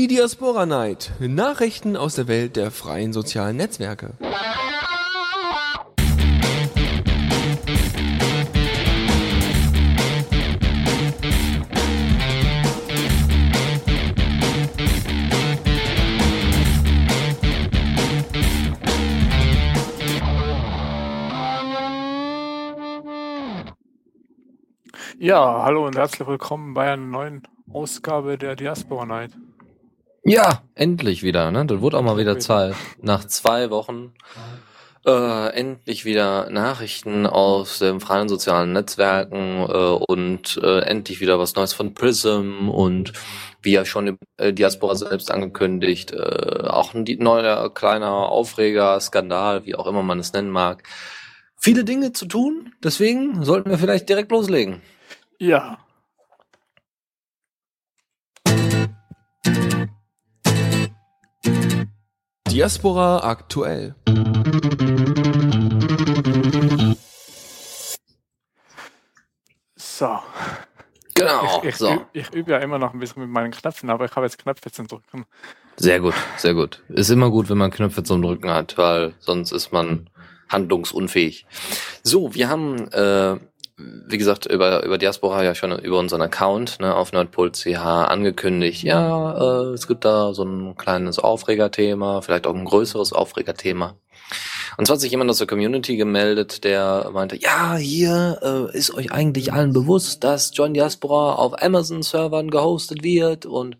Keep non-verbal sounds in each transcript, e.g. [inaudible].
Die Diaspora Night. Nachrichten aus der Welt der freien sozialen Netzwerke. Ja, hallo und herzlich willkommen bei einer neuen Ausgabe der Diaspora Night. Ja, endlich wieder, ne? Das wurde auch mal wieder Zeit. Nach zwei Wochen äh, endlich wieder Nachrichten aus den freien sozialen Netzwerken äh, und äh, endlich wieder was Neues von Prism und wie ja schon äh, Diaspora selbst angekündigt, äh, auch ein neuer kleiner Aufreger, Skandal, wie auch immer man es nennen mag. Viele Dinge zu tun, deswegen sollten wir vielleicht direkt loslegen. Ja. Diaspora aktuell. So. Genau. Ich, ich, so. üb, ich übe ja immer noch ein bisschen mit meinen Knöpfen, aber ich habe jetzt Knöpfe zum Drücken. Sehr gut, sehr gut. Ist immer gut, wenn man Knöpfe zum Drücken hat, weil sonst ist man handlungsunfähig. So, wir haben, äh, wie gesagt, über, über Diaspora ja schon über unseren Account ne, auf nerdpol.ch angekündigt, ja, äh, es gibt da so ein kleines Aufregerthema, vielleicht auch ein größeres Aufregerthema. Und zwar hat sich jemand aus der Community gemeldet, der meinte, ja, hier äh, ist euch eigentlich allen bewusst, dass John Diaspora auf Amazon-Servern gehostet wird und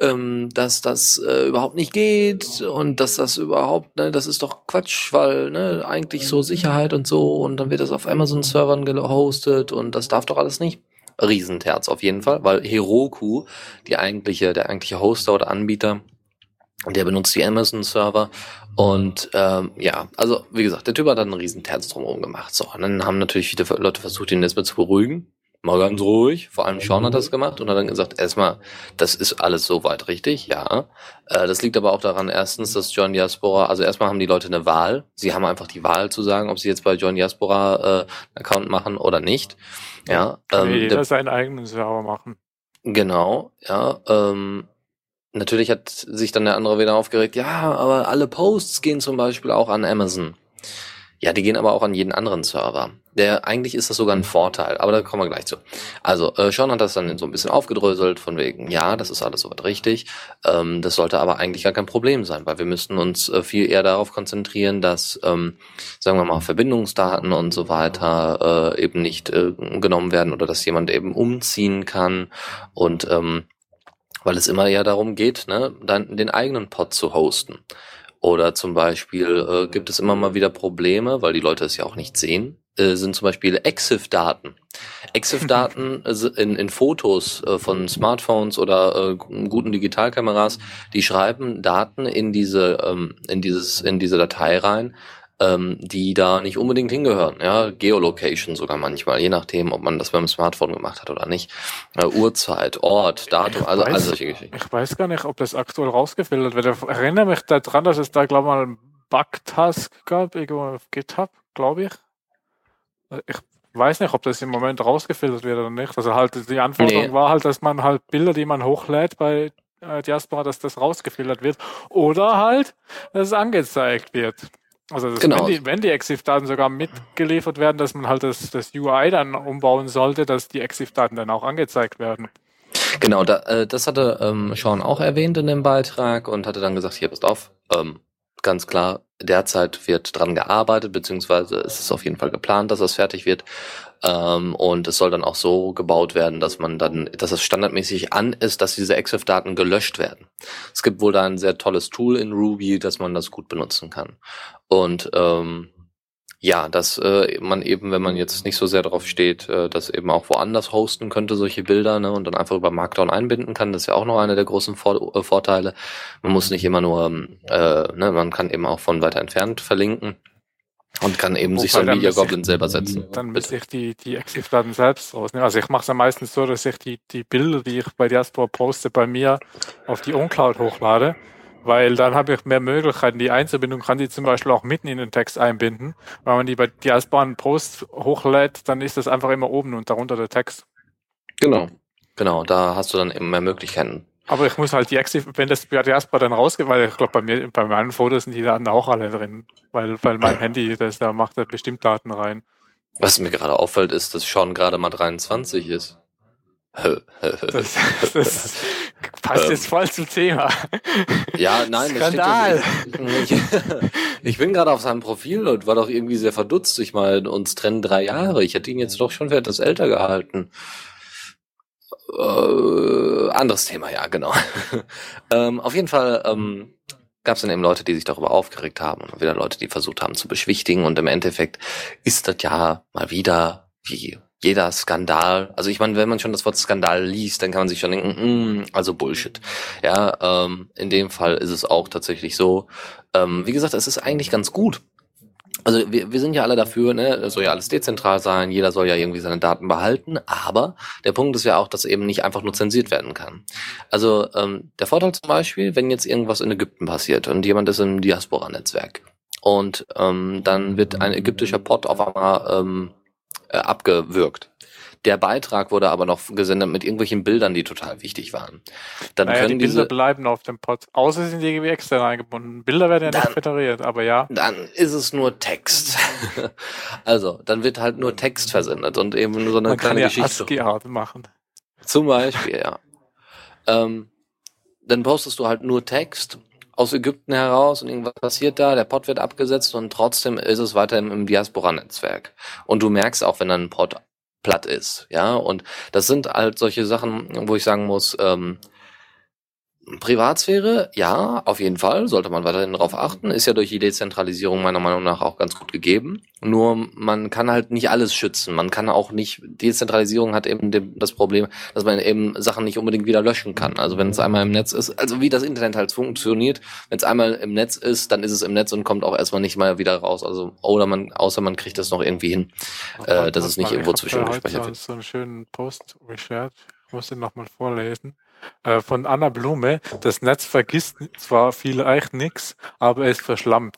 ähm, dass das äh, überhaupt nicht geht und dass das überhaupt, ne, das ist doch Quatsch, weil ne, eigentlich so Sicherheit und so und dann wird das auf Amazon-Servern gehostet und das darf doch alles nicht. Riesenterz auf jeden Fall, weil Heroku, die eigentliche, der eigentliche Hoster oder Anbieter, der benutzt die Amazon-Server und ähm, ja, also wie gesagt, der Typ hat dann einen riesen Terz drumherum gemacht. So, und dann haben natürlich viele Leute versucht, ihn erstmal zu beruhigen. Mal ganz ruhig, vor allem Sean hat das gemacht und hat dann gesagt, erstmal, das ist alles soweit richtig, ja. Äh, das liegt aber auch daran, erstens, dass John Diaspora, also erstmal haben die Leute eine Wahl. Sie haben einfach die Wahl zu sagen, ob sie jetzt bei John Diaspora äh, einen Account machen oder nicht. Ja, ähm, jeder der- seinen eigenen Server machen. Genau, ja. Ähm, natürlich hat sich dann der andere wieder aufgeregt, ja, aber alle Posts gehen zum Beispiel auch an Amazon. Ja, die gehen aber auch an jeden anderen Server. Der eigentlich ist das sogar ein Vorteil, aber da kommen wir gleich zu. Also äh, Sean hat das dann so ein bisschen aufgedröselt von wegen, ja, das ist alles soweit richtig. Ähm, das sollte aber eigentlich gar kein Problem sein, weil wir müssten uns äh, viel eher darauf konzentrieren, dass, ähm, sagen wir mal, Verbindungsdaten und so weiter äh, eben nicht äh, genommen werden oder dass jemand eben umziehen kann und ähm, weil es immer eher darum geht, ne, dann den eigenen Pod zu hosten. Oder zum Beispiel äh, gibt es immer mal wieder Probleme, weil die Leute es ja auch nicht sehen, äh, sind zum Beispiel EXIF-Daten. EXIF-Daten [laughs] äh, in, in Fotos äh, von Smartphones oder äh, guten Digitalkameras, die schreiben Daten in diese ähm, in dieses in diese Datei rein, ähm, die da nicht unbedingt hingehören. Ja, Geolocation sogar manchmal, je nachdem, ob man das beim Smartphone gemacht hat oder nicht. Äh, Uhrzeit, Ort, Datum, also all solche Geschichten. Ich weiß gar nicht, ob das aktuell rausgefiltert wird. Ich erinnere mich daran, dass es da, glaube ich, mal einen Bug-Task gab, irgendwo auf GitHub, glaube ich. Ich weiß nicht, ob das im Moment rausgefiltert wird oder nicht. Also halt, die Anforderung Nee. war halt, dass man halt Bilder, die man hochlädt bei äh, Diaspora, dass das rausgefiltert wird. Oder halt, dass es angezeigt wird. Also Genau. wenn die, wenn die EXIF-Daten sogar mitgeliefert werden, dass man halt das, das UI dann umbauen sollte, dass die EXIF-Daten dann auch angezeigt werden. Genau, da, äh, das hatte ähm, Sean auch erwähnt in dem Beitrag und hatte dann gesagt, hier, passt auf, ähm, ganz klar, derzeit wird dran gearbeitet, beziehungsweise es ist auf jeden Fall geplant, dass das fertig wird. Ähm, und es soll dann auch so gebaut werden, dass man dann, dass es standardmäßig an ist, dass diese EXIF-Daten gelöscht werden. Es gibt wohl da ein sehr tolles Tool in Ruby, dass man das gut benutzen kann. Und ähm, ja, dass äh, man eben, wenn man jetzt nicht so sehr darauf steht, äh, das eben auch woanders hosten könnte, solche Bilder, ne, und dann einfach über Markdown einbinden kann, das ist ja auch noch einer der großen Vor äh, Vorteile. Man muss nicht immer nur, äh, ne, man kann eben auch von weiter entfernt verlinken und kann eben sich so Wobei, ein Media müsste ich- Goblin selber setzen. Dann müsste ich die, die EXIF-Daten selbst rausnehmen. Also ich mache es ja meistens so, dass ich die, die Bilder, die ich bei Diaspora poste, bei mir auf die OnCloud hochlade, weil dann habe ich mehr Möglichkeiten. Die Einzelbindung kann die zum Beispiel auch mitten in den Text einbinden. Wenn man die bei Diaspora einen Post hochlädt, dann ist das einfach immer oben und darunter der Text. Genau. Genau, da hast du dann eben mehr Möglichkeiten. Aber ich muss halt die Exif, wenn das bei Diaspora dann rausgeht, weil ich glaube, bei mir, bei meinen Fotos sind die Daten auch alle drin. Weil, weil mein Handy, das, da macht er bestimmt Daten rein. Was mir gerade auffällt, ist, dass Sean gerade mal 23 ist. Das, das passt jetzt voll zum Thema. Ja, nein, das Skandal. steht Ich, ich bin gerade auf seinem Profil und war doch irgendwie sehr verdutzt. Ich meine, uns trennen drei Jahre. Ich hätte ihn jetzt doch schon für etwas älter gehalten. Äh, anderes Thema, ja, genau. [laughs] ähm, auf jeden Fall ähm, gab es dann eben Leute, die sich darüber aufgeregt haben und wieder Leute, die versucht haben zu beschwichtigen. Und im Endeffekt ist das ja mal wieder wie jeder Skandal. Also ich meine, wenn man schon das Wort Skandal liest, dann kann man sich schon denken, mm, also Bullshit. Ja, ähm, in dem Fall ist es auch tatsächlich so. Ähm, wie gesagt, es ist eigentlich ganz gut, also wir, wir sind ja alle dafür, ne, es soll ja alles dezentral sein, jeder soll ja irgendwie seine Daten behalten, aber der Punkt ist ja auch, dass eben nicht einfach nur zensiert werden kann. Also ähm, der Vorteil zum Beispiel, wenn jetzt irgendwas in Ägypten passiert und jemand ist im Diaspora-Netzwerk und ähm, dann wird ein ägyptischer Pod auf einmal ähm, äh, abgewürgt der Beitrag wurde aber noch gesendet mit irgendwelchen Bildern, die total wichtig waren. Dann naja, können die Bilder diese, bleiben auf dem Pod. Außer sie sind irgendwie extern eingebunden. Bilder werden ja Dann- nicht federiert, aber ja. dann ist es nur Text. [laughs] also, dann wird halt nur Text versendet und eben nur so eine Man kann kleine ja Geschichte. ASCII-Art machen. Zum Beispiel, ja. Ähm, dann postest du halt nur Text aus Ägypten heraus und irgendwas passiert da, der Pod wird abgesetzt und trotzdem ist es weiterhin im Diaspora-Netzwerk. Und du merkst auch, wenn dann ein Pod platt ist, ja. Und das sind halt solche Sachen, wo ich sagen muss, ähm, Privatsphäre, ja, auf jeden Fall, sollte man weiterhin darauf achten, ist ja durch die Dezentralisierung meiner Meinung nach auch ganz gut gegeben. Nur man kann halt nicht alles schützen. Man kann auch nicht, Dezentralisierung hat eben das Problem, dass man eben Sachen nicht unbedingt wieder löschen kann. Also wenn es einmal im Netz ist, also wie das Internet halt funktioniert, wenn es einmal im Netz ist, dann ist es im Netz und kommt auch erstmal nicht mal wieder raus. Also, oder man, außer man kriegt das noch irgendwie hin. Äh, dass es nicht irgendwo ich zwischen hab da gespeichert heute wird. so einen schönen Post geshared. Ich muss den nochmal vorlesen. Äh, von Anna Blume. Das Netz vergisst zwar vielleicht nix, aber es verschlammt.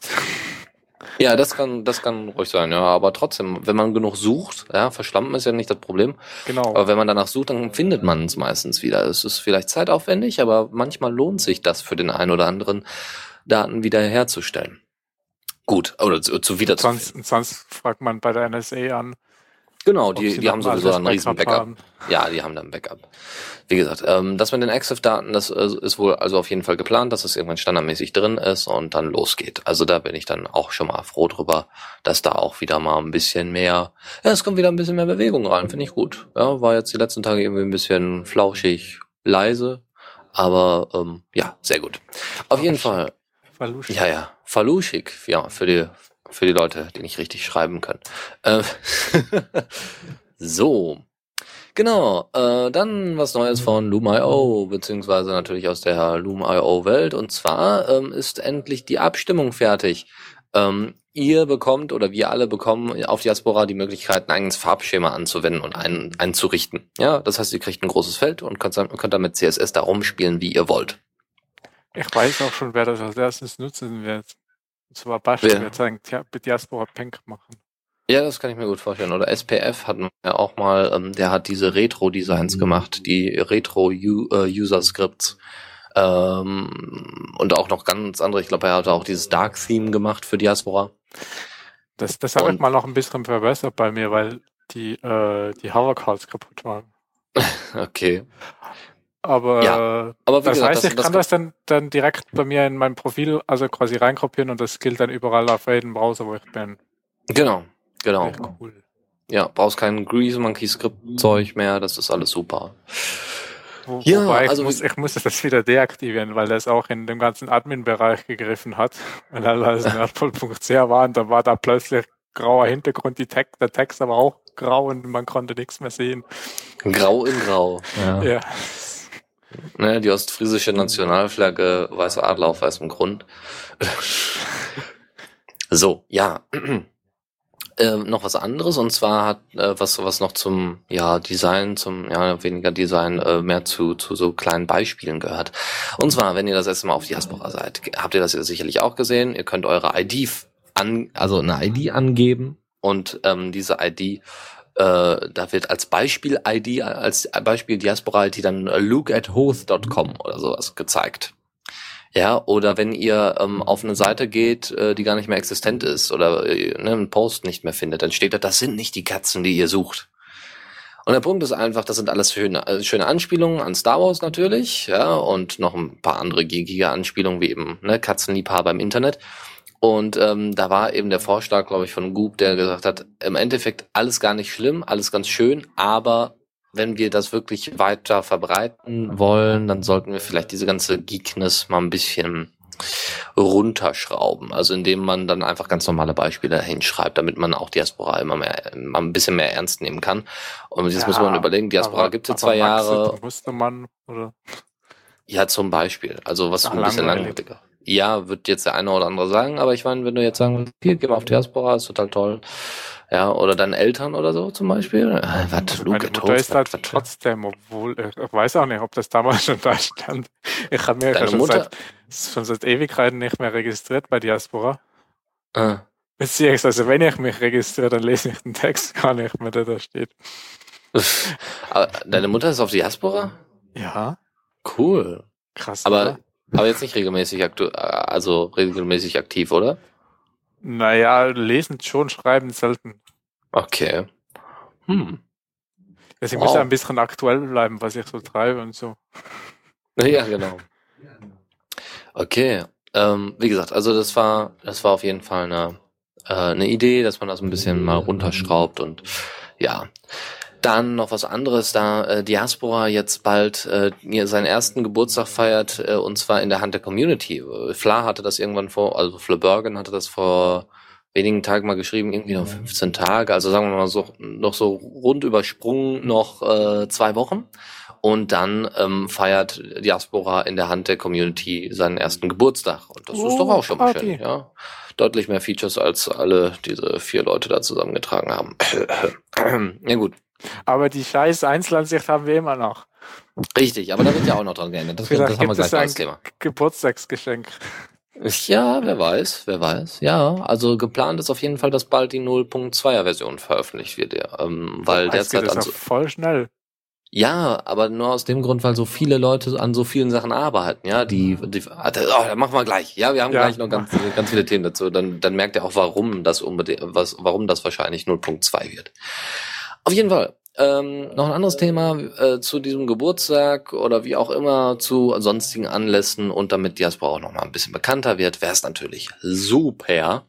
Ja, das kann, das kann ruhig sein, ja. Aber trotzdem, wenn man genug sucht, ja, verschlampen ist ja nicht das Problem. Genau. Aber wenn man danach sucht, dann findet man es meistens wieder. Es ist vielleicht zeitaufwendig, aber manchmal lohnt sich das für den einen oder anderen, Daten wieder herzustellen. Gut, oder zu, zu wieder zu sonst, sonst fragt man bei der NSA an. Genau, die, die haben sowieso das einen riesen Backup. haben. Ja, die haben da ein Backup. Wie gesagt, ähm, das mit den Exif-Daten, das äh, ist wohl also auf jeden Fall geplant, dass es irgendwann standardmäßig drin ist und dann losgeht. Also da bin ich dann auch schon mal froh drüber, dass da auch wieder mal ein bisschen mehr, ja, es kommt wieder ein bisschen mehr Bewegung rein, finde ich gut. Ja, war jetzt die letzten Tage irgendwie ein bisschen flauschig, leise, aber ähm, ja, sehr gut. Auf jeden Fall, Verluschen. ja, ja, faluschig, ja, für die, für die Leute, die nicht richtig schreiben können. Äh, [laughs] so. Genau, äh, dann was Neues von Loom.io, beziehungsweise natürlich aus der Loom.io-Welt. Und zwar ähm, ist endlich die Abstimmung fertig. Ähm, ihr bekommt oder wir alle bekommen auf Diaspora die Möglichkeit, ein eigenes Farbschema anzuwenden und ein, einzurichten. Ja, das heißt, ihr kriegt ein großes Feld und könnt, könnt dann mit CSS da rumspielen, wie ihr wollt. Ich weiß auch schon, wer das als erstes nutzen wird. Und zwar Basch Wer? wird sagen, Dia- Diaspora Pink machen. Ja, das kann ich mir gut vorstellen. Oder SPF hat ja auch mal, ähm, der hat diese Retro-Designs gemacht, die Retro-User-Scripts. Ähm, und auch noch ganz andere. Ich glaube, er hat auch dieses Dark-Theme gemacht für Diaspora. Das, das habe ich Und- mal noch ein bisschen verbessert bei mir, weil die, äh, die Hovercards kaputt waren. [laughs] Okay. Aber Ja, Aber das gesagt, heißt, ich kann das dann, dann direkt bei mir in mein Profil, also quasi reinkopieren und das gilt dann überall auf jedem Browser, wo ich bin. genau, genau. Cool. Ja, brauchst kein Grease Monkey Script Zeug mehr. Das ist alles super. Wo, Ja, wobei ich, also muss, ich musste das wieder deaktivieren, weil das auch in dem ganzen Admin-Bereich gegriffen hat. [laughs] Weil alles nerdvoll.ch [laughs] war und da war da plötzlich grauer Hintergrund, die Text, der Text aber auch grau und man konnte nichts mehr sehen. Grau in Grau. Ja. Ja. Ne, die ostfriesische Nationalflagge, weißer Adler auf weißem Grund. [laughs] so, ja. [clears throat] Ähm, noch was anderes und zwar hat äh, was was noch zum ja Design zum ja weniger Design äh, mehr zu zu so kleinen Beispielen gehört und zwar wenn ihr das erste Mal auf Diaspora seid habt ihr das ja sicherlich auch gesehen ihr könnt eure ID an also eine ID angeben und ähm, diese ID äh, da wird als Beispiel-ID, als Beispiel Diaspora-ID dann look at hoth.com oder sowas gezeigt. Ja, oder wenn ihr ähm, auf eine Seite geht, äh, die gar nicht mehr existent ist oder äh, ne, einen Post nicht mehr findet, dann steht da, das sind nicht die Katzen, die ihr sucht. Und der Punkt ist einfach, das sind alles schöne, äh, schöne Anspielungen an Star Wars natürlich, ja, und noch ein paar andere geekige Anspielungen wie eben ne, Katzenliebhaber im Internet. Und ähm, da war eben der Vorschlag, glaube ich, von Goop, der gesagt hat, im Endeffekt alles gar nicht schlimm, alles ganz schön, aber wenn wir das wirklich weiter verbreiten wollen, dann sollten wir vielleicht diese ganze Geekness mal ein bisschen runterschrauben. Also indem man dann einfach ganz normale Beispiele hinschreibt, damit man auch Diaspora immer mehr, mal ein bisschen mehr ernst nehmen kann. Und jetzt ja, muss man überlegen, Diaspora gibt es zwei Jahre. Musste man, oder? Ja, zum Beispiel. Also was Ach, ein bisschen langweiliger. Ja, wird jetzt der eine oder andere sagen, aber ich meine, wenn du jetzt sagen willst, hier, geh mal auf Diaspora, ist total toll. Ja, oder deine Eltern oder so zum Beispiel. Äh, was, Luke Meine Mutter ist halt wat, trotzdem, obwohl, ich weiß auch nicht, ob das damals schon da stand. Ich habe mir schon seit, schon seit Ewigkeiten nicht mehr registriert bei Diaspora. Ah. Beziehungsweise, wenn ich mich registriere, dann lese ich den Text [laughs] gar nicht mehr, der da steht. aber deine Mutter ist auf Diaspora? Ja. Cool. Krass. Aber, oder? Aber jetzt nicht regelmäßig aktiv, also regelmäßig aktiv, oder? Naja, lesen schon, schreiben selten. Okay. Hm. Also ich wow. muss ja ein bisschen aktuell bleiben, was ich so treibe und so. [laughs] Ja, genau. Okay. Ähm, wie gesagt, also das war, das war auf jeden Fall eine, äh, eine Idee, dass man das ein bisschen mal runterschraubt und ja. Dann noch was anderes, da äh, Diaspora jetzt bald äh, seinen ersten Geburtstag feiert, äh, und zwar in der Hand der Community. Fla hatte das irgendwann vor, also Fla Bergen hatte das vor wenigen Tagen mal geschrieben, irgendwie noch 15 Tage, also sagen wir mal so, noch so rund übersprungen noch äh, zwei Wochen. Und dann ähm, feiert Diaspora in der Hand der Community seinen ersten Geburtstag. Und das oh, ist doch auch schon mal schön, ja. Deutlich mehr Features, als alle diese vier Leute da zusammengetragen haben. [clears throat] ja gut, aber die scheiß Einzelansicht haben wir immer noch. Richtig, aber da wird ja auch noch dran geändert. Das, Vielleicht das haben wir gleich als Thema. Geburtstagsgeschenk. Ja, wer weiß, wer weiß. Ja, also geplant ist auf jeden Fall, dass bald die 0.2er Version veröffentlicht wird, ja. Ähm, weil oh, derzeit geht das so voll schnell. Ja, aber nur aus dem Grund, weil so viele Leute an so vielen Sachen arbeiten, ja, die, die oh, dann machen wir gleich. Ja, wir haben ja. gleich noch ganz, ganz viele Themen dazu. Dann, dann merkt ihr auch, warum das unbedingt, was, warum das wahrscheinlich 0.2 wird. Auf jeden Fall. Ähm, noch ein anderes Thema äh, zu diesem Geburtstag oder wie auch immer zu sonstigen Anlässen und damit Diaspora auch noch mal ein bisschen bekannter wird, wäre es natürlich super,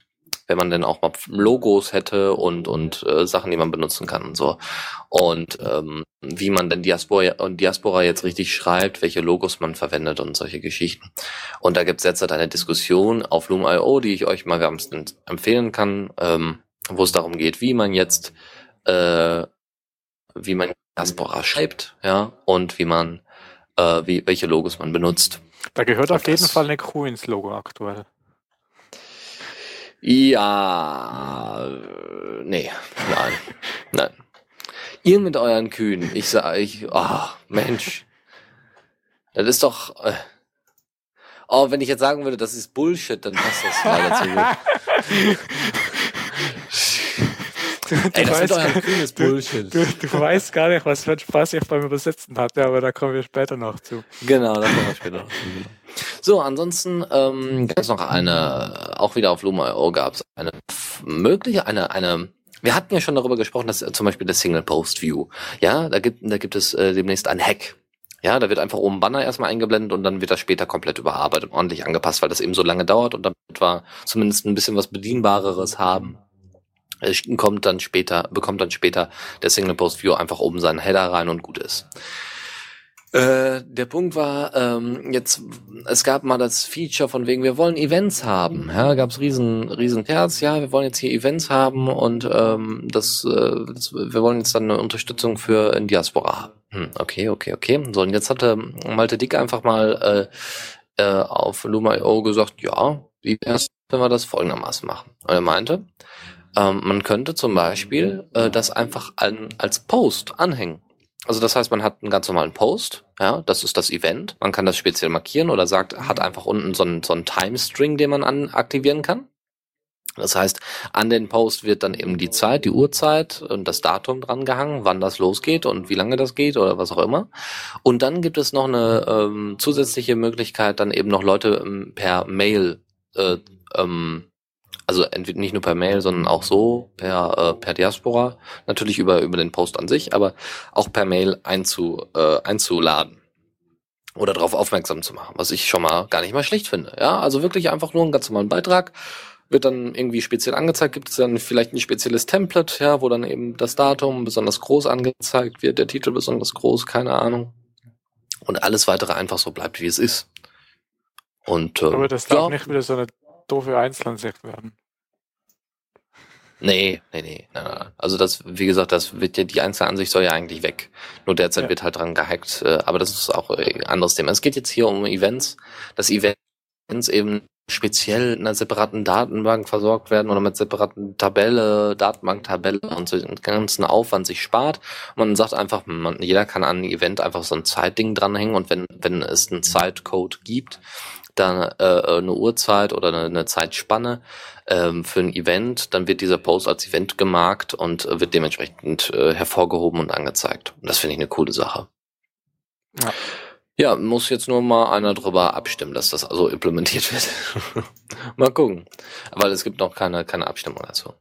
wenn man denn auch mal Logos hätte und und äh, Sachen, die man benutzen kann und so. Und ähm, wie man denn Diaspora und Diaspora jetzt richtig schreibt, welche Logos man verwendet und solche Geschichten. Und da gibt es jetzt halt eine Diskussion auf Loom.io, die ich euch mal wärmstens empfehlen kann, ähm, wo es darum geht, wie man jetzt äh, wie man Diaspora schreibt, ja, und wie man, äh, wie, welche Logos man benutzt. Da gehört auf jeden Fall eine Crew ins Logo aktuell. Ja, nee, nein, [laughs] nein. Ihr mit euren Kühen, ich sag ich, oh, Mensch, das ist doch, äh, oh, wenn ich jetzt sagen würde, das ist Bullshit, dann passt das leider zu gut. [laughs] Du, du Ey, weißt, du, du, weißt gar nicht, was für einen Spaß ich beim Übersetzen hatte, aber da kommen wir später noch zu. Genau, da kommen wir später noch zu. Genau. So, ansonsten ähm, gab es noch eine, auch wieder auf Luma.io gab es eine mögliche, eine, eine wir hatten ja schon darüber gesprochen, dass äh, zum Beispiel der Single Post View, ja, da gibt, da gibt es äh, demnächst ein Hack. Ja, da wird einfach oben Banner erstmal eingeblendet und dann wird das später komplett überarbeitet und ordentlich angepasst, weil das eben so lange dauert und damit wir zumindest ein bisschen was Bedienbareres haben kommt dann später, bekommt dann später der Single Post View einfach oben seinen Header rein und gut ist. Äh, der Punkt war, ähm, jetzt, es gab mal das Feature von wegen, wir wollen Events haben. Ja, gab es riesen, riesen Terz, ja, wir wollen jetzt hier Events haben und ähm, das, äh, das, wir wollen jetzt dann eine Unterstützung für in Diaspora haben. Hm, okay, okay, okay. So, und jetzt hatte Malte Dick einfach mal äh, äh, auf Luma.io gesagt, ja, wie wär's, wenn wir das folgendermaßen machen? Und er meinte, ähm, man könnte zum Beispiel äh, das einfach an, als Post anhängen. Also das heißt, man hat einen ganz normalen Post, ja, das ist das Event. Man kann das speziell markieren oder sagt, hat einfach unten so einen, so einen Time-String, den man an aktivieren kann. Das heißt, an den Post wird dann eben die Zeit, die Uhrzeit und das Datum drangehangen, wann das losgeht und wie lange das geht oder was auch immer. Und dann gibt es noch eine ähm, zusätzliche Möglichkeit, dann eben noch Leute ähm, per Mail, äh, ähm, also entweder nicht nur per Mail, sondern auch so per äh, per Diaspora, natürlich über über den Post an sich, aber auch per Mail einzu, äh, einzuladen oder darauf aufmerksam zu machen, was ich schon mal gar nicht mal schlecht finde. Ja, also wirklich einfach nur einen ganz normalen Beitrag wird dann irgendwie speziell angezeigt, gibt es dann vielleicht ein spezielles Template, ja, wo dann eben das Datum besonders groß angezeigt wird, der Titel besonders groß, keine Ahnung. Und alles weitere einfach so bleibt, wie es ist. Und, äh, Aber das darf nicht wieder so eine doofe Einzelansicht werden. Nee, nee, nee, nein, nein. Also das, wie gesagt, das wird ja, die Einzelansicht soll ja eigentlich weg. Nur derzeit Ja. wird halt dran gehackt, äh, aber das ist auch ein anderes Thema. Es geht jetzt hier um Events, dass Events eben speziell in einer separaten Datenbank versorgt werden oder mit separaten Tabelle, Datenbanktabelle und so den ganzen Aufwand sich spart. Und man sagt einfach, man, jeder kann an ein Event einfach so ein Zeitding dranhängen und wenn, wenn es einen Zeitcode gibt, dann äh, eine Uhrzeit oder eine, eine Zeitspanne ähm, für ein Event, dann wird dieser Post als Event gemarkt und äh, wird dementsprechend äh, hervorgehoben und angezeigt. Und das finde ich eine coole Sache. Ja. Ja, muss jetzt nur mal einer drüber abstimmen, dass das also implementiert wird. [laughs] mal gucken. Weil es gibt noch keine, keine Abstimmung dazu.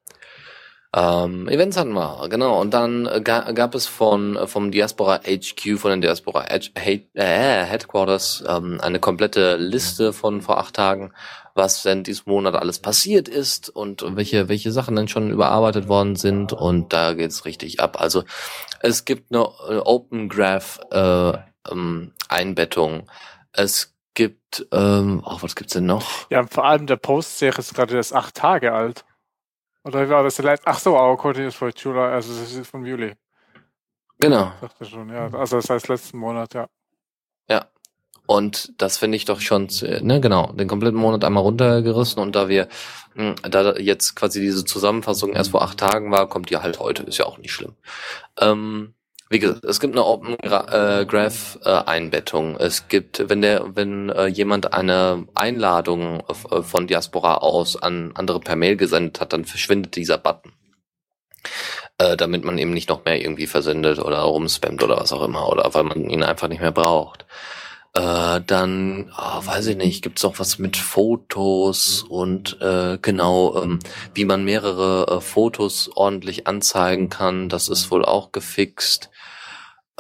Ähm, Events hatten wir, genau. Und dann äh, ga, gab es von äh, vom Diaspora HQ, von den Diaspora H H äh, Headquarters, ähm, eine komplette Liste von vor acht Tagen, was denn diesen Monat alles passiert ist und welche welche Sachen dann schon überarbeitet worden sind. Und da geht's richtig ab. Also es gibt eine äh, Open Graph äh, ähm, Einbettung. Es gibt, ähm, oh, was gibt's denn noch? Ja, vor allem der Post sehe ich ist gerade erst acht Tage alt. Oder war das? der letzte- Ach so, aber Continuous for July, also das ist vom Juli. Genau. Dachte schon, ja. Also das heißt letzten Monat, ja. Und das finde ich doch schon, ne, genau, den kompletten Monat einmal runtergerissen und da wir, mh, da jetzt quasi diese Zusammenfassung erst vor acht Tagen war, kommt die halt heute, ist ja auch nicht schlimm. Ähm, wie gesagt, es gibt eine Open äh, Graph äh, Einbettung. Es gibt, wenn der, wenn äh, jemand eine Einladung von Diaspora aus an andere per Mail gesendet hat, dann verschwindet dieser Button. Damit man eben nicht noch mehr irgendwie versendet oder rumspammt oder was auch immer oder weil man ihn einfach nicht mehr braucht. Dann, ah, weiß ich nicht, gibt's auch was mit Fotos und genau, ähm, wie man mehrere Fotos ordentlich anzeigen kann, das ist wohl auch gefixt.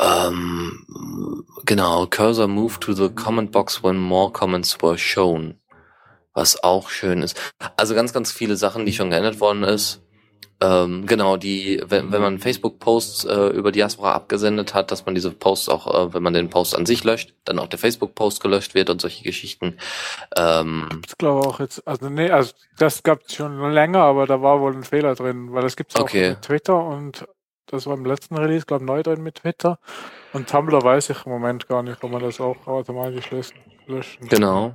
Ähm, genau, Cursor move to the comment box when more comments were shown. Was auch schön ist. Also ganz, ganz viele Sachen, die schon geändert worden ist. Ähm, genau, die, wenn, wenn man Facebook-Posts äh, über Diaspora abgesendet hat, dass man diese Posts auch, äh, wenn man den Post an sich löscht, dann auch der Facebook-Post gelöscht wird und solche Geschichten. Ähm, Ich glaube auch jetzt, also nee, also das gab es schon länger, aber da war wohl ein Fehler drin, weil das gibt's auch Okay. mit Twitter und das war im letzten Release, glaube ich, neu drin mit Twitter. Und Tumblr weiß ich im Moment gar nicht, ob man das auch automatisch löschen. Genau.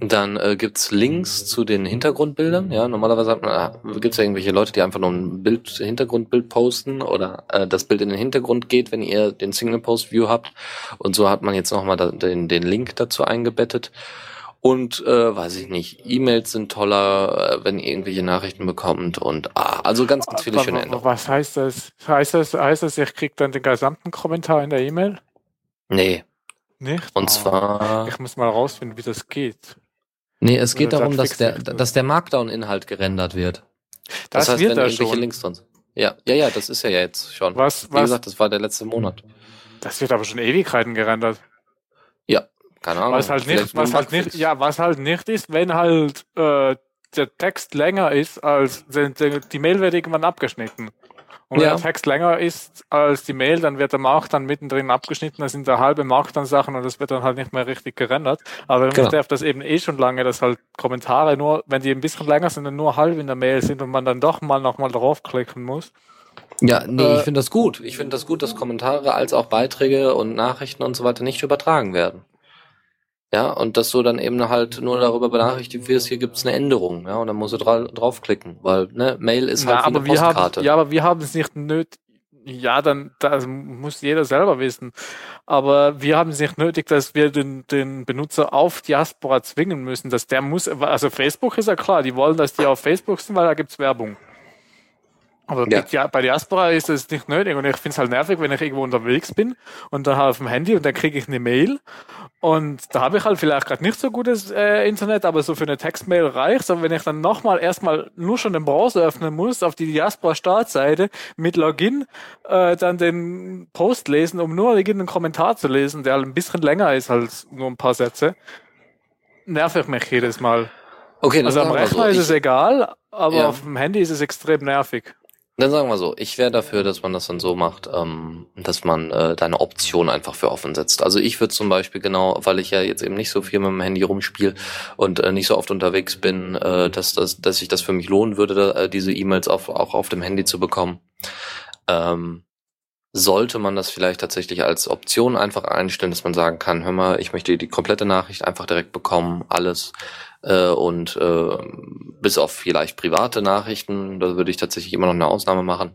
Dann äh, gibt's Links zu den Hintergrundbildern. Ja, normalerweise hat man, äh, ja irgendwelche Leute, die einfach nur ein Bild, Hintergrundbild posten oder äh, das Bild in den Hintergrund geht, wenn ihr den Single Post View habt. Und so hat man jetzt nochmal den, den Link dazu eingebettet. Und äh, weiß ich nicht, E-Mails sind toller, äh, wenn ihr irgendwelche Nachrichten bekommt und ah, also ganz, ganz viele Aber schöne Änderungen. Was heißt das? Heißt das, heißt das, ich krieg dann den gesamten Kommentar in der E-Mail? Nee, Nicht? und Oh. zwar, Ich muss mal rausfinden, wie das geht. nee, es geht Oder darum, das dass der, dass der Markdown-Inhalt gerendert wird. Das, Das, heißt, wird wenn da irgendwelche schon. Links drin sind. Ja, ja, ja, das ist ja jetzt schon. Was, Wie was, gesagt, das war der letzte Monat. das wird aber schon Ewigkeiten gerendert. Ja, keine Ahnung. Was halt nicht, was halt nicht, ja, was halt nicht ist, wenn halt äh, der Text länger ist als die, die, Mail wird irgendwann abgeschnitten. Und wenn Ja. der Text länger ist als die Mail, dann wird der Markdown mittendrin abgeschnitten, da sind da halbe Markdown-Sachen und das wird dann halt nicht mehr richtig gerendert. Aber Genau. darf das eben eh schon lange, dass halt Kommentare nur, wenn die ein bisschen länger sind und nur halb in der Mail sind und man dann doch mal nochmal draufklicken muss. Ja, nee, Äh, ich finde das gut. Ich finde das gut, dass Kommentare als auch Beiträge und Nachrichten und so weiter nicht übertragen werden. Ja, und dass du dann eben halt nur darüber benachrichtigt wirst, hier gibt's eine Änderung, ja, und dann musst du dra draufklicken, weil, ne, Mail ist halt wie aber eine wir Postkarte. haben, ja, aber wir haben es nicht nötig, ja, dann das muss jeder selber wissen. Aber wir haben es nicht nötig, dass wir den, den Benutzer auf Diaspora zwingen müssen. Dass der muss, also Facebook ist ja klar, die wollen, dass die auf Facebook sind, weil da gibt's Werbung. Aber Ja. bei Diaspora ist das nicht nötig und ich finde es halt nervig, wenn ich irgendwo unterwegs bin und dann halt auf dem Handy und dann kriege ich eine Mail und da habe ich halt vielleicht gerade nicht so gutes äh, Internet, aber so für eine Textmail reicht Aber wenn ich dann nochmal erstmal nur schon den Browser öffnen muss, auf die Diaspora-Startseite mit Login, äh, dann den Post lesen, um nur irgendeinen Kommentar zu lesen, der halt ein bisschen länger ist als nur ein paar Sätze, nerv ich mich jedes Mal. Okay, Also am Rechner so. ist Ich- es egal, aber Ja. auf dem Handy ist es extrem nervig. Dann sagen wir so, ich wäre dafür, dass man das dann so macht, ähm, dass man äh, deine Option einfach für offen setzt. Also ich würde zum Beispiel genau, weil ich ja jetzt eben nicht so viel mit dem Handy rumspiele und äh, nicht so oft unterwegs bin, äh, dass, dass, dass sich das für mich lohnen würde, äh, diese E-Mails auf, auch auf dem Handy zu bekommen. Ähm, sollte man das vielleicht tatsächlich als Option einfach einstellen, dass man sagen kann, hör mal, ich möchte die komplette Nachricht einfach direkt bekommen, alles äh, und äh, bis auf vielleicht private Nachrichten, da würde ich tatsächlich immer noch eine Ausnahme machen.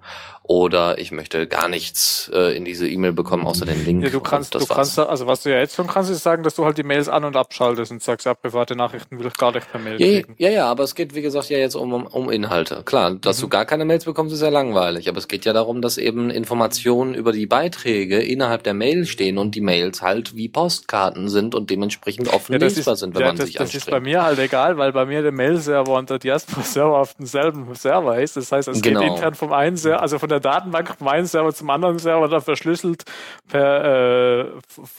Oder ich möchte gar nichts äh, in diese E-Mail bekommen, außer den Link. Ja, du kannst, das du war's. kannst, also was du ja jetzt schon kannst, ist sagen, dass du halt die Mails an- und abschaltest und sagst, ja, private Nachrichten will ich gar nicht per Mail Ja, kriegen. ja, ja, aber es geht, wie gesagt, ja jetzt um, um- Inhalte. Klar, dass Mhm. du gar keine Mails bekommst, ist ja langweilig. Aber es geht ja darum, dass eben Informationen über die Beiträge innerhalb der Mail stehen und die Mails halt wie Postkarten sind und dementsprechend offen Ja, das lesbar ist, sind, wenn ja, man das, sich das ist bei anstrengt. mir halt egal, weil bei mir der Mail-Server und der Diaspora-Server auf demselben Server ist. Das heißt, es Genau. geht intern vom einen Server, also von der Datenbank vom einen Server zum anderen Server, dann verschlüsselt per äh,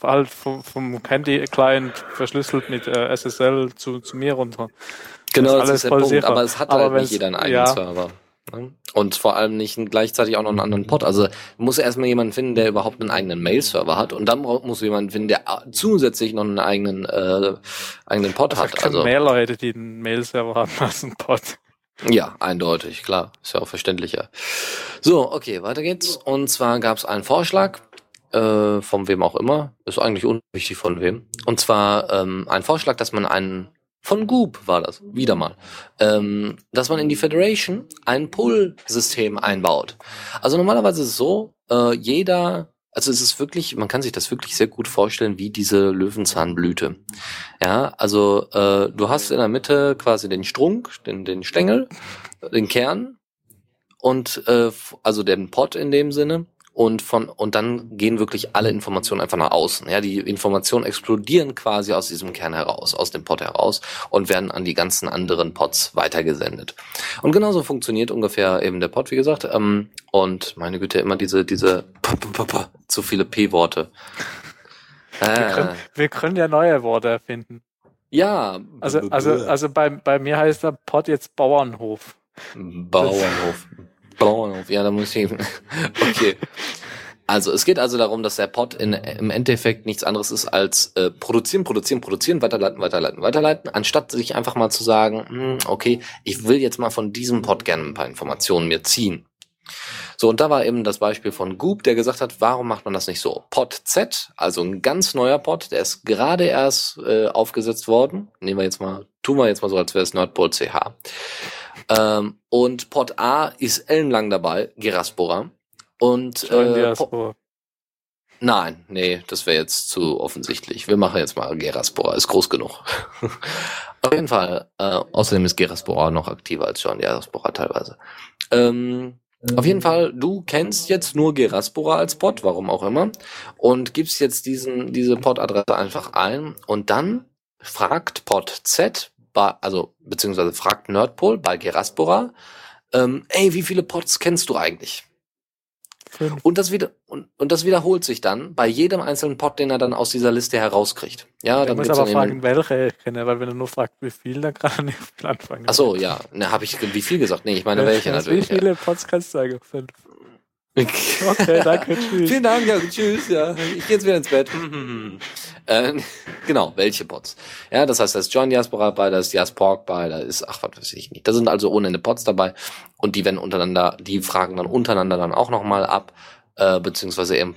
halt vom, vom Handy-Client verschlüsselt mit äh, SSL zu, zu mir runter. Genau, das alles ist der Punkt. Aber es hat Aber halt nicht jeder einen eigenen ja. Server. ne? Und vor allem nicht gleichzeitig auch noch einen anderen Pod. Also muss erstmal jemanden finden, der überhaupt einen eigenen Mail-Server hat. Und dann muss jemand finden, der zusätzlich noch einen eigenen, äh, eigenen Pod Ich hat. Also mehr Leute, die einen Mail-Server haben als einen Pod. Ja, eindeutig, klar. Ist ja auch verständlicher. So, okay, weiter geht's. Und zwar gab es einen Vorschlag, äh, von wem auch immer, ist eigentlich unwichtig von wem. Und zwar ähm, ein Vorschlag, dass man einen von Goop war das, wieder mal, ähm, dass man in die Federation ein Pull-System einbaut. Also normalerweise ist es so, äh, jeder, also es ist wirklich, man kann sich das wirklich sehr gut vorstellen, wie diese Löwenzahnblüte. Ja, also äh, du hast in der Mitte quasi den Strunk, den, den Stängel, den Kern und äh, also den Pot in dem Sinne und von und dann gehen wirklich alle Informationen einfach nach außen. Ja, die Informationen explodieren quasi aus diesem Kern heraus, aus dem Pot heraus und werden an die ganzen anderen Pots weitergesendet. Und genauso funktioniert ungefähr eben der Pot, wie gesagt. Ähm, und meine Güte, immer diese diese p -p -p -p zu viele P-Worte. Wir können, Äh, wir können ja neue Worte erfinden. ja, Also, also, also bei, bei mir heißt der Pod jetzt Bauernhof. Bauernhof. Bauernhof, ja, da muss ich. [laughs] Okay. Also es geht also darum, dass der Pod in, im Endeffekt nichts anderes ist als äh, produzieren, produzieren, produzieren, weiterleiten, weiterleiten, weiterleiten, anstatt sich einfach mal zu sagen, hm, okay, ich will jetzt mal von diesem Pod gerne ein paar Informationen mir ziehen. So, und da war eben das Beispiel von Goop, der gesagt hat, warum macht man das nicht so? Pod Z, also ein ganz neuer Pod, der ist gerade erst äh, aufgesetzt worden. Nehmen wir jetzt mal, tun wir jetzt mal so, als wäre es Nordpol CH. Ähm, und Pod A ist ellenlang dabei, Geraspora. Und äh, Po- Diaspora. Nein, nee, das wäre jetzt zu offensichtlich. Wir machen jetzt mal Geraspora, ist groß genug. [laughs] Auf jeden Fall. Äh, außerdem ist Geraspora noch aktiver als John Geraspora teilweise. Ähm, auf jeden Fall, du kennst jetzt nur Geraspora als Pod, warum auch immer, und gibst jetzt diesen, diese Pod-Adresse einfach ein und dann fragt Pod Z, also beziehungsweise fragt Nerdpol bei Geraspora, ähm, ey, wie viele Pods kennst du eigentlich? Fünf. Und das wieder und, und das wiederholt sich dann bei jedem einzelnen Pod, den er dann aus dieser Liste herauskriegt. Ja, dann muss aber dann fragen, welche ich kenne, weil wenn er nur fragt, wie viel, dann kann er nicht viel anfangen. Ach so, ja, ne, habe ich wie viel gesagt? Nee, ich meine welche natürlich. Wie viele Pods kannst du sagen? Fünf. Okay, danke, [laughs] tschüss. Vielen Dank, ja, tschüss, ja. Ich gehe jetzt wieder ins Bett. [laughs] äh, genau, welche Pods? Ja, das heißt, da ist John Diaspora bei, da ist Diaspork bei, da ist, ach, was weiß ich nicht. Da sind also ohne Ende Pods dabei und die werden untereinander, die fragen dann untereinander dann auch nochmal ab, äh, beziehungsweise eben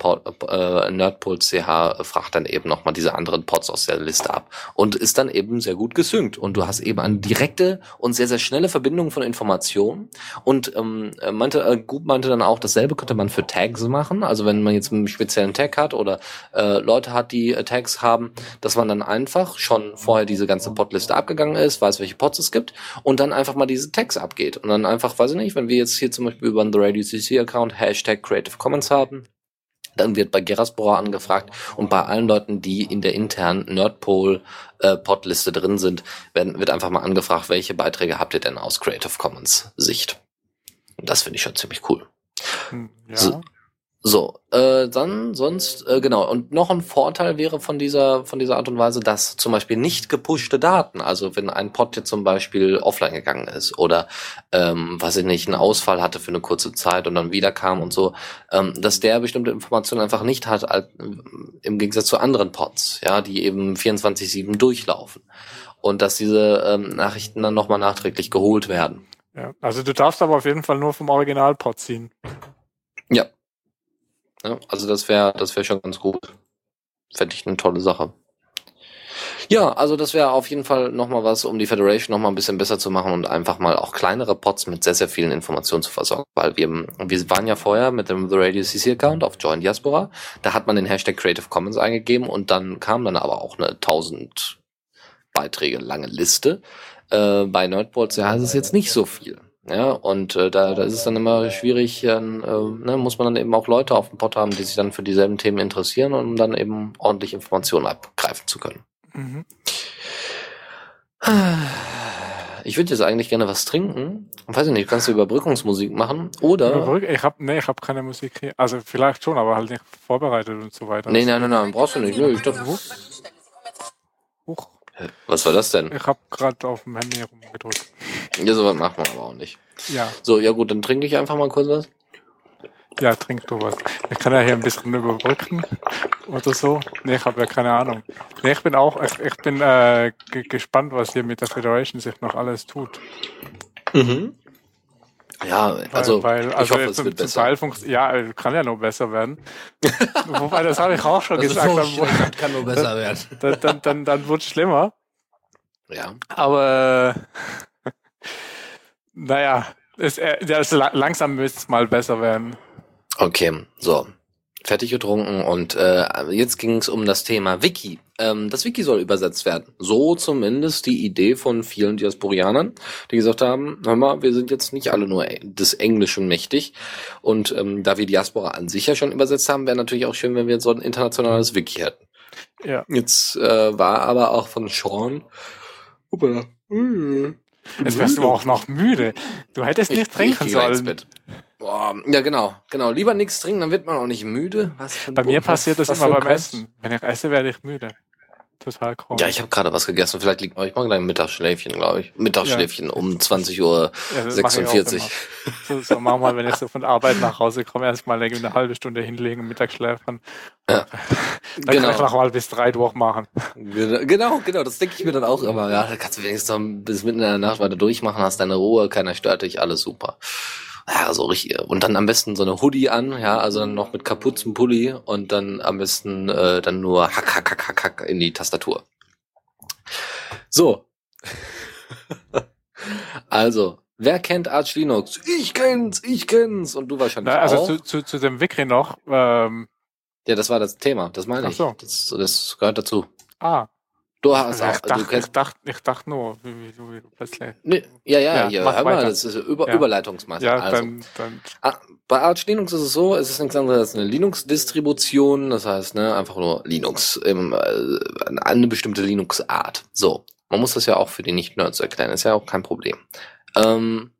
äh, Nerdpool fragt dann eben nochmal diese anderen Pods aus der Liste ab und ist dann eben sehr gut gesynkt. Und du hast eben eine direkte und sehr, sehr schnelle Verbindung von Informationen. Und ähm, meinte, äh, Gut meinte dann auch, dasselbe könnte man für Tags machen, also wenn man jetzt einen speziellen Tag hat oder äh, Leute hat, die äh, Tags haben, dass man dann einfach schon vorher diese ganze Podliste abgegangen ist, weiß, welche Pods es gibt und dann einfach mal diese Tags abgeht. Und dann einfach, weiß ich nicht, wenn wir jetzt hier zum Beispiel über den The Radio CC Account Hashtag Creative Commons haben, dann wird bei Geraspora angefragt und bei allen Leuten, die in der internen Nerdpol äh, drin sind, werden, wird einfach mal angefragt, welche Beiträge habt ihr denn aus Creative Commons Sicht. Und das finde ich schon ziemlich cool. Hm, Ja. So, so, äh, dann sonst, äh, genau, und noch ein Vorteil wäre von dieser, von dieser Art und Weise, dass zum Beispiel nicht gepushte Daten, also wenn ein Pod jetzt zum Beispiel offline gegangen ist oder, ähm, weiß ich nicht, einen Ausfall hatte für eine kurze Zeit und dann wieder kam und so, ähm, dass der bestimmte Informationen einfach nicht hat, als, im Gegensatz zu anderen Pods, ja, die eben 24-7 durchlaufen. Und dass diese ähm, Nachrichten dann nochmal nachträglich geholt werden. ja. Also du darfst aber auf jeden Fall nur vom Originalpod ziehen. Ja. Ja also das wäre das wäre schon ganz gut. Fände ich eine tolle Sache. Ja, also das wäre auf jeden Fall nochmal was, um die Federation nochmal ein bisschen besser zu machen und einfach mal auch kleinere Pods mit sehr, sehr vielen Informationen zu versorgen. Weil wir, wir waren ja vorher mit dem The Radio CC Account auf Join Diaspora. Da hat man den Hashtag Creative Commons eingegeben und dann kam dann aber auch eine 1000 Beiträge lange Liste. Äh, bei Nerdboards ja, ist es jetzt nicht so viel. Ja, und äh, da, da ist es dann immer schwierig, äh, ne, muss man dann eben auch Leute auf dem Pod haben, die sich dann für dieselben Themen interessieren, um dann eben ordentlich Informationen abgreifen zu können. Mhm. Ich würde jetzt eigentlich gerne was trinken. Weiß ich nicht, kannst du Überbrückungsmusik machen? Oder. Überbrück- Ich habe nee, ich hab keine Musik hier. Also vielleicht schon, aber halt nicht vorbereitet und so weiter. Nee, nein, nein, nein, brauchst du nicht. Nö, ich dachte, Huch, was war das denn? ich habe gerade auf dem Handy rumgedrückt. Ja, sowas macht man aber auch nicht. Ja, So, ja gut, dann trinke ich einfach mal kurz was. ja, trink du was. Ich kann ja hier ein bisschen überbrücken oder so. Nee, ich habe ja keine Ahnung. Nee, ich bin auch, ich, ich bin äh, ge- gespannt, was hier mit der Federation sich noch alles tut. Mhm. Ja, also, weil, ich also hoffe, es wird besser. Ja, äh, kann ja noch besser werden. [laughs] Wobei, das habe ich auch schon Also gesagt. Dann, kann nur besser werden. [laughs] dann, dann, dann, dann wird schlimmer. Ja. Aber äh, [laughs] naja, es, äh, das, la- langsam müsste es mal besser werden. Okay, so. Fertig getrunken und äh, jetzt ging es um das Thema Wiki. Ähm, das Wiki soll übersetzt werden. So zumindest die Idee von vielen Diasporianern, die gesagt haben, hör mal, wir sind jetzt nicht alle nur des Englischen mächtig. Und ähm, da wir Diaspora an sich ja schon übersetzt haben, wäre natürlich auch schön, wenn wir jetzt so ein internationales Wiki hätten. Ja. Jetzt äh, war aber auch von Sean. Hoppala. Jetzt wärst du auch noch müde. Du hättest nicht trinken sollen. Boah, ja genau, genau. Lieber nichts trinken, dann wird man auch nicht müde. Was Bei mir was- passiert das was immer beim. Essen. Wenn ich esse, werde ich müde. Total komisch. Ja, ich habe gerade was gegessen. Vielleicht liegt euch mal ein Mittagsschläfchen, glaube ich. Mittagsschläfchen um 20 Uhr Ja, das mache ich auch 46. immer. So, so manchmal, wenn ich so von Arbeit nach Hause komme, erstmal eine halbe Stunde hinlegen, Mittagsschläfern. Ja. Dann kann ich Genau. noch mal bis drei durchmachen. Genau, genau, das denke ich mir dann auch immer. Ja, da kannst du wenigstens bis mitten in der Nacht weiter durchmachen, hast deine Ruhe, keiner stört dich, alles super. Ja, so richtig. Und dann am besten so eine Hoodie an, ja, also dann noch mit Kapuzenpulli und dann am besten äh, dann nur hack, hack, hack, hack, hack in die Tastatur. So. [laughs] also, wer kennt Arch Linux? Ich kenn's, ich kenn's. Und du wahrscheinlich Na, also auch. zu, zu, zu dem Wiki noch. Ähm, ja, das war das Thema, das meine Ach ich. so. Das, das gehört dazu. ah, Du hast also auch, ich, du dachte, kennst ich, dachte, ich dachte nur, wie, wie, du- wie plötzlich. Nee, ja, ja, Ja, hier, mach hör mal, weiter. das ist Über Ja. Überleitungsmasse. Ja, also, dann, dann ah, bei Arch Linux ist es so, es ist nichts anderes als eine Linux-Distribution, das heißt, ne, einfach nur Linux, im, äh, eine bestimmte Linux-Art. So, man muss das ja auch für die Nicht-Nerds erklären, ist ja auch kein Problem. Ähm,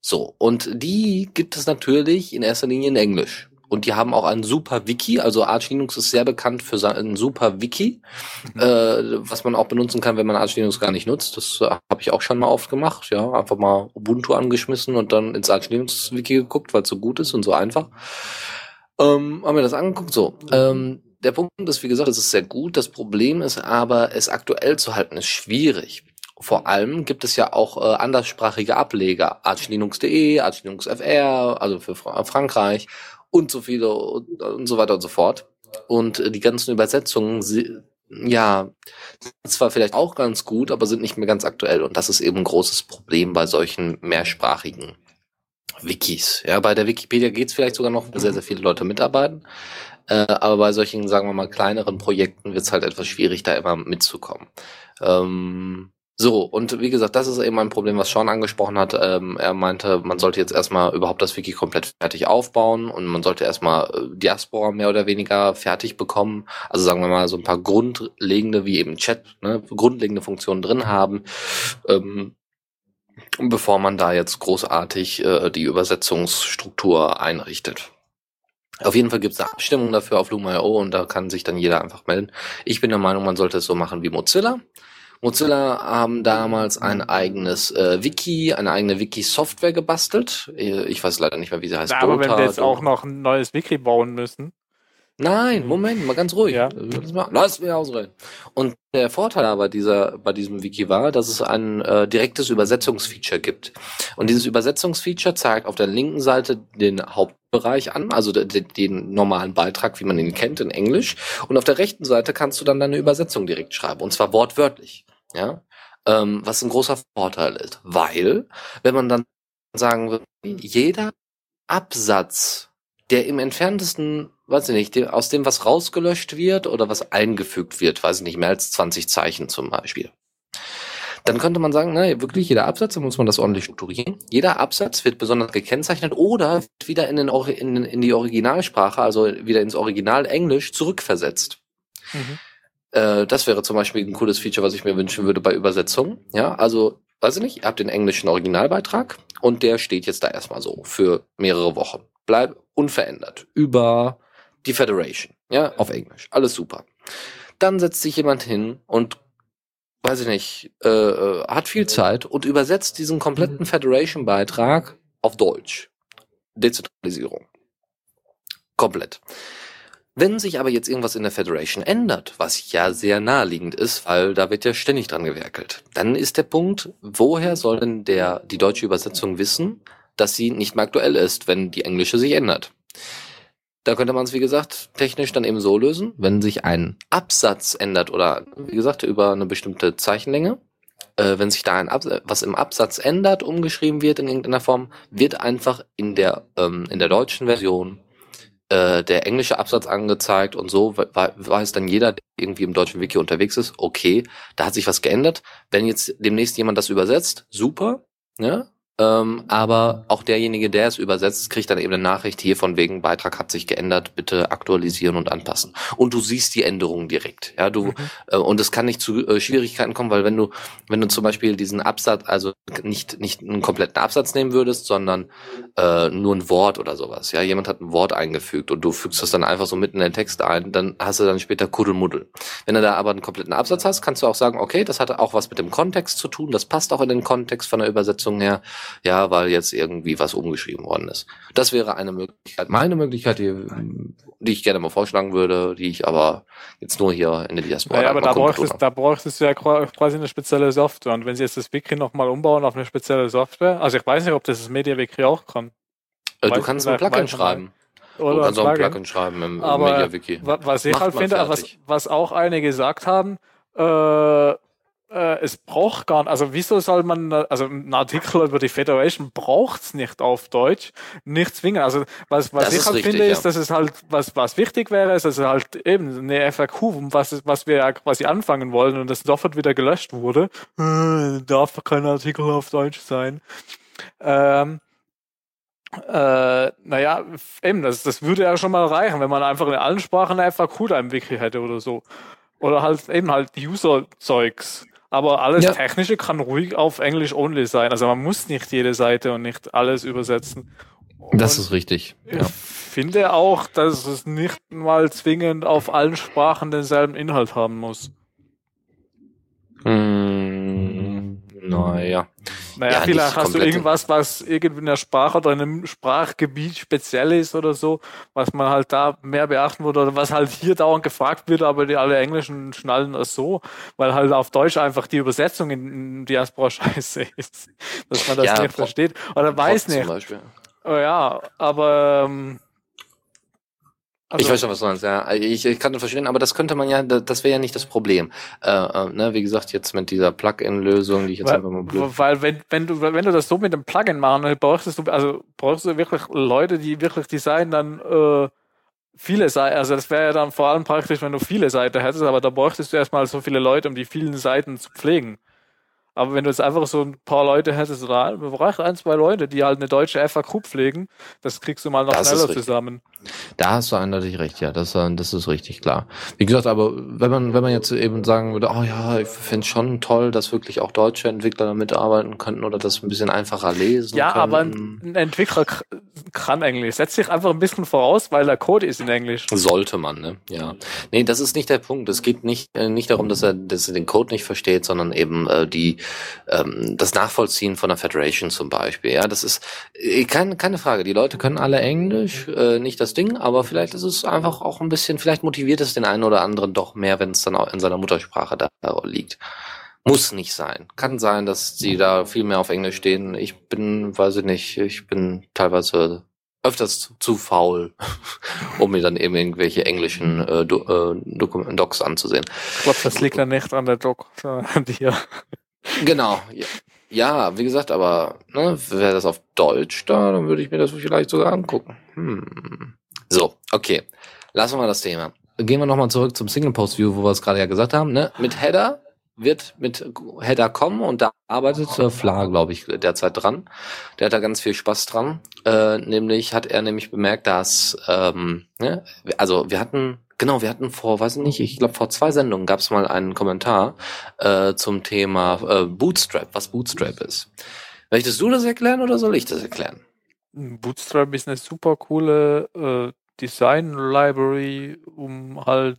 so, und die gibt es natürlich in erster Linie in Englisch. Und die haben auch ein super Wiki, also Arch Linux ist sehr bekannt für sein super Wiki, Mhm. [laughs] äh, was man auch benutzen kann, wenn man Arch Linux gar nicht nutzt. Das äh, habe ich auch schon mal oft gemacht, ja, einfach mal Ubuntu angeschmissen und dann ins Arch Linux Wiki geguckt, weil es so gut ist und so einfach. Ähm, haben wir das angeguckt, so. Ähm, der Punkt ist, wie gesagt, es ist sehr gut. Das Problem ist aber, es aktuell zu halten, ist schwierig. Vor allem gibt es ja auch äh, anderssprachige Ableger. Archlinux.de, Archlinux FR, also für Fra Frankreich und so viele und, und so weiter und so fort. Und äh, die ganzen Übersetzungen, sie, ja, zwar vielleicht auch ganz gut, aber sind nicht mehr ganz aktuell. Und das ist eben ein großes Problem bei solchen mehrsprachigen Wikis. Ja, bei der Wikipedia geht's vielleicht sogar noch, weil sehr, sehr viele Leute mitarbeiten. Äh, aber bei solchen, sagen wir mal, kleineren Projekten wird's halt etwas schwierig, da immer mitzukommen. Ähm, so, und wie gesagt, das ist eben ein Problem, was Sean angesprochen hat. Ähm, er meinte, man sollte jetzt erstmal überhaupt das Wiki komplett fertig aufbauen und man sollte erstmal äh, Diaspora mehr oder weniger fertig bekommen. Also sagen wir mal so ein paar grundlegende, wie eben Chat, ne, grundlegende Funktionen drin haben. Ähm, bevor man da jetzt großartig äh, die Übersetzungsstruktur einrichtet. Auf jeden Fall gibt es eine Abstimmung dafür auf Luma.io und da kann sich dann jeder einfach melden. Ich bin der Meinung, man sollte es so machen wie Mozilla. Mozilla haben damals ein eigenes äh, Wiki, eine eigene Wiki-Software gebastelt. Äh, ich weiß leider nicht mehr, wie sie heißt. Na, aber wenn wir jetzt auch noch ein neues Wiki bauen müssen. Nein, Moment, mal ganz ruhig. Ja. Lass mich ausreden. Und der Vorteil aber dieser, bei diesem Wiki war, dass es ein äh, direktes Übersetzungsfeature gibt. Und dieses Übersetzungsfeature zeigt auf der linken Seite den Hauptbereich an, also den, den normalen Beitrag, wie man ihn kennt, in Englisch. Und auf der rechten Seite kannst du dann deine Übersetzung direkt schreiben. Und zwar wortwörtlich. Ja. Ähm, was ein großer Vorteil ist. Weil, wenn man dann sagen würde, jeder Absatz, der im entferntesten weiß ich nicht, aus dem was rausgelöscht wird oder was eingefügt wird, weiß ich nicht, mehr als 20 Zeichen zum Beispiel. Dann könnte man sagen, na, wirklich jeder Absatz, da muss man das ordentlich strukturieren. Jeder Absatz wird besonders gekennzeichnet oder wird wieder in, den, in, in die Originalsprache, also wieder ins Original Englisch zurückversetzt. Mhm. Äh, das wäre zum Beispiel ein cooles Feature, was ich mir wünschen würde bei Übersetzungen. Ja, also, weiß ich nicht, ihr habt den englischen Originalbeitrag und der steht jetzt da erstmal so für mehrere Wochen. Bleibt unverändert. Über die Federation, ja, auf Englisch. Alles super. Dann setzt sich jemand hin und weiß ich nicht, äh, äh hat viel Zeit und übersetzt diesen kompletten Federation-Beitrag auf Deutsch. Dezentralisierung. Komplett. Wenn sich aber jetzt irgendwas in der Federation ändert, was ja sehr naheliegend ist, weil da wird ja ständig dran gewerkelt, dann ist der Punkt, woher soll denn der, die deutsche Übersetzung wissen, dass sie nicht mehr aktuell ist, wenn die englische sich ändert? Da könnte man es, wie gesagt, technisch dann eben so lösen, wenn sich ein Absatz ändert oder, wie gesagt, über eine bestimmte Zeichenlänge, äh, wenn sich da ein Absatz, was im Absatz ändert, umgeschrieben wird in irgendeiner Form, wird einfach in der, ähm, in der deutschen Version äh, der englische Absatz angezeigt und so weiß dann jeder, der irgendwie im deutschen Wiki unterwegs ist, okay, da hat sich was geändert. Wenn jetzt demnächst jemand das übersetzt, super, ja, ähm, aber auch derjenige, der es übersetzt, kriegt dann eben eine Nachricht hier von wegen Beitrag hat sich geändert, bitte aktualisieren und anpassen. Und du siehst die Änderungen direkt. Ja, du mhm. äh, und es kann nicht zu äh, Schwierigkeiten kommen, weil wenn du wenn du zum Beispiel diesen Absatz, also nicht nicht einen kompletten Absatz nehmen würdest, sondern äh, nur ein Wort oder sowas. Ja, jemand hat ein Wort eingefügt und du fügst das dann einfach so mitten in den Text ein, dann hast du dann später Kuddelmuddel. Wenn du da aber einen kompletten Absatz hast, kannst du auch sagen, okay, das hat auch was mit dem Kontext zu tun, das passt auch in den Kontext von der Übersetzung her ja, weil jetzt irgendwie was umgeschrieben worden ist. Das wäre eine Möglichkeit, meine Möglichkeit, die, die ich gerne mal vorschlagen würde, die ich aber jetzt nur hier in der Diaspora. Ja, aber da bräuchtest, da bräuchtest du ja quasi eine spezielle Software. Und wenn sie jetzt das Wiki nochmal umbauen auf eine spezielle Software, also ich weiß nicht, ob das das Media Wiki auch kann. Äh, du kannst ein Plugin schreiben. Oder du kannst auch ein Plugin schreiben im, im MediaWiki. Was ich Macht halt finde, was, was auch einige gesagt haben, äh, äh, es braucht gar nicht, also wieso soll man, also ein Artikel über die Federation braucht's nicht auf Deutsch, nicht zwingen. Also was, was ich halt richtig, finde, ja. ist, dass es halt, was, was wichtig wäre, ist, dass es halt eben eine FAQ, was, was wir ja quasi anfangen wollen und das sofort wieder gelöscht wurde. Äh, darf kein Artikel auf Deutsch sein. Ähm, äh, naja, eben, das, das würde ja schon mal reichen, wenn man einfach in allen Sprachen eine FAQ da im Wiki hätte oder so. Oder halt eben halt User-Zeugs. Aber alles ja. Technische kann ruhig auf Englisch only sein. Also man muss nicht jede Seite und nicht alles übersetzen. Und das ist richtig. Ja. Ich finde auch, dass es nicht mal zwingend auf allen Sprachen denselben Inhalt haben muss. Hm, naja. Naja, ja, vielleicht hast du irgendwas, was irgendwie in der Sprache oder in einem Sprachgebiet speziell ist oder so, was man halt da mehr beachten würde oder was halt hier dauernd gefragt wird, aber die alle Englischen schnallen das so, weil halt auf Deutsch einfach die Übersetzung in, in Diaspora [laughs] scheiße ist, dass man das ja, nicht versteht. Oder weiß nicht. Oh ja, aber ähm, ich weiß schon, was du meinst, ja. Ich, ich kann das verstehen, aber das könnte man ja, das wäre ja nicht das Problem. Äh, äh, ne, wie gesagt, jetzt mit dieser Plugin-Lösung, die ich jetzt weil, einfach mal blöd. Weil wenn, wenn du, wenn du das so mit dem Plugin machen, brauchst du, also brauchst du wirklich Leute, die wirklich Design dann äh, viele Seiten, also das wäre ja dann vor allem praktisch, wenn du viele Seiten hättest, aber da bräuchtest du erstmal so viele Leute, um die vielen Seiten zu pflegen. Aber wenn du jetzt einfach so ein paar Leute hättest, oder man braucht ein, zwei Leute, die halt eine deutsche FAQ pflegen, das kriegst du mal noch Das schneller zusammen. Da hast du eindeutig recht, ja, das, äh, das ist richtig klar. Wie gesagt, aber wenn man, wenn man jetzt eben sagen würde, oh ja, ich finde schon toll, dass wirklich auch deutsche Entwickler da mitarbeiten könnten oder das ein bisschen einfacher lesen Ja, aber könnten. ein, ein Entwickler kann Englisch. Setzt sich einfach ein bisschen voraus, weil der Code ist in Englisch. Sollte man, ne? Ja. Nee, das ist nicht der Punkt. Es geht nicht, äh, nicht darum, dass er, dass er den Code nicht versteht, sondern eben äh, die ähm, das Nachvollziehen von der Federation zum Beispiel. Ja, das ist äh, keine, keine Frage. Die Leute können alle Englisch, äh, nicht das Ding, aber vielleicht ist es einfach auch ein bisschen, vielleicht motiviert es den einen oder anderen doch mehr, wenn es dann auch in seiner Muttersprache da liegt. Muss nicht sein. Kann sein, dass sie da viel mehr auf Englisch stehen. Ich bin, weiß ich nicht, ich bin teilweise öfters zu, zu faul, [laughs] um mir dann eben irgendwelche englischen äh, Do, äh, Docs anzusehen. Ich glaube, das liegt dann nicht an der Doc, sondern an dir. Genau. Ja, ja wie gesagt, aber ne, wäre das auf Deutsch da, dann würde ich mir das vielleicht sogar angucken. Hm. So, okay. Lassen wir mal das Thema. Gehen wir nochmal zurück zum Single-Post-View, wo wir es gerade ja gesagt haben. Ne? Mit Header wird mit Header kommen und da arbeitet Fla, glaube ich, derzeit dran. Der hat da ganz viel Spaß dran. Äh, nämlich hat er nämlich bemerkt, dass ähm, ne, also wir hatten genau, wir hatten vor, weiß ich nicht, ich glaube vor zwei Sendungen gab es mal einen Kommentar äh, zum Thema äh, Bootstrap, was Bootstrap ist. Möchtest du das erklären oder soll ich das erklären? Bootstrap ist eine super coole äh, Design Library, um halt,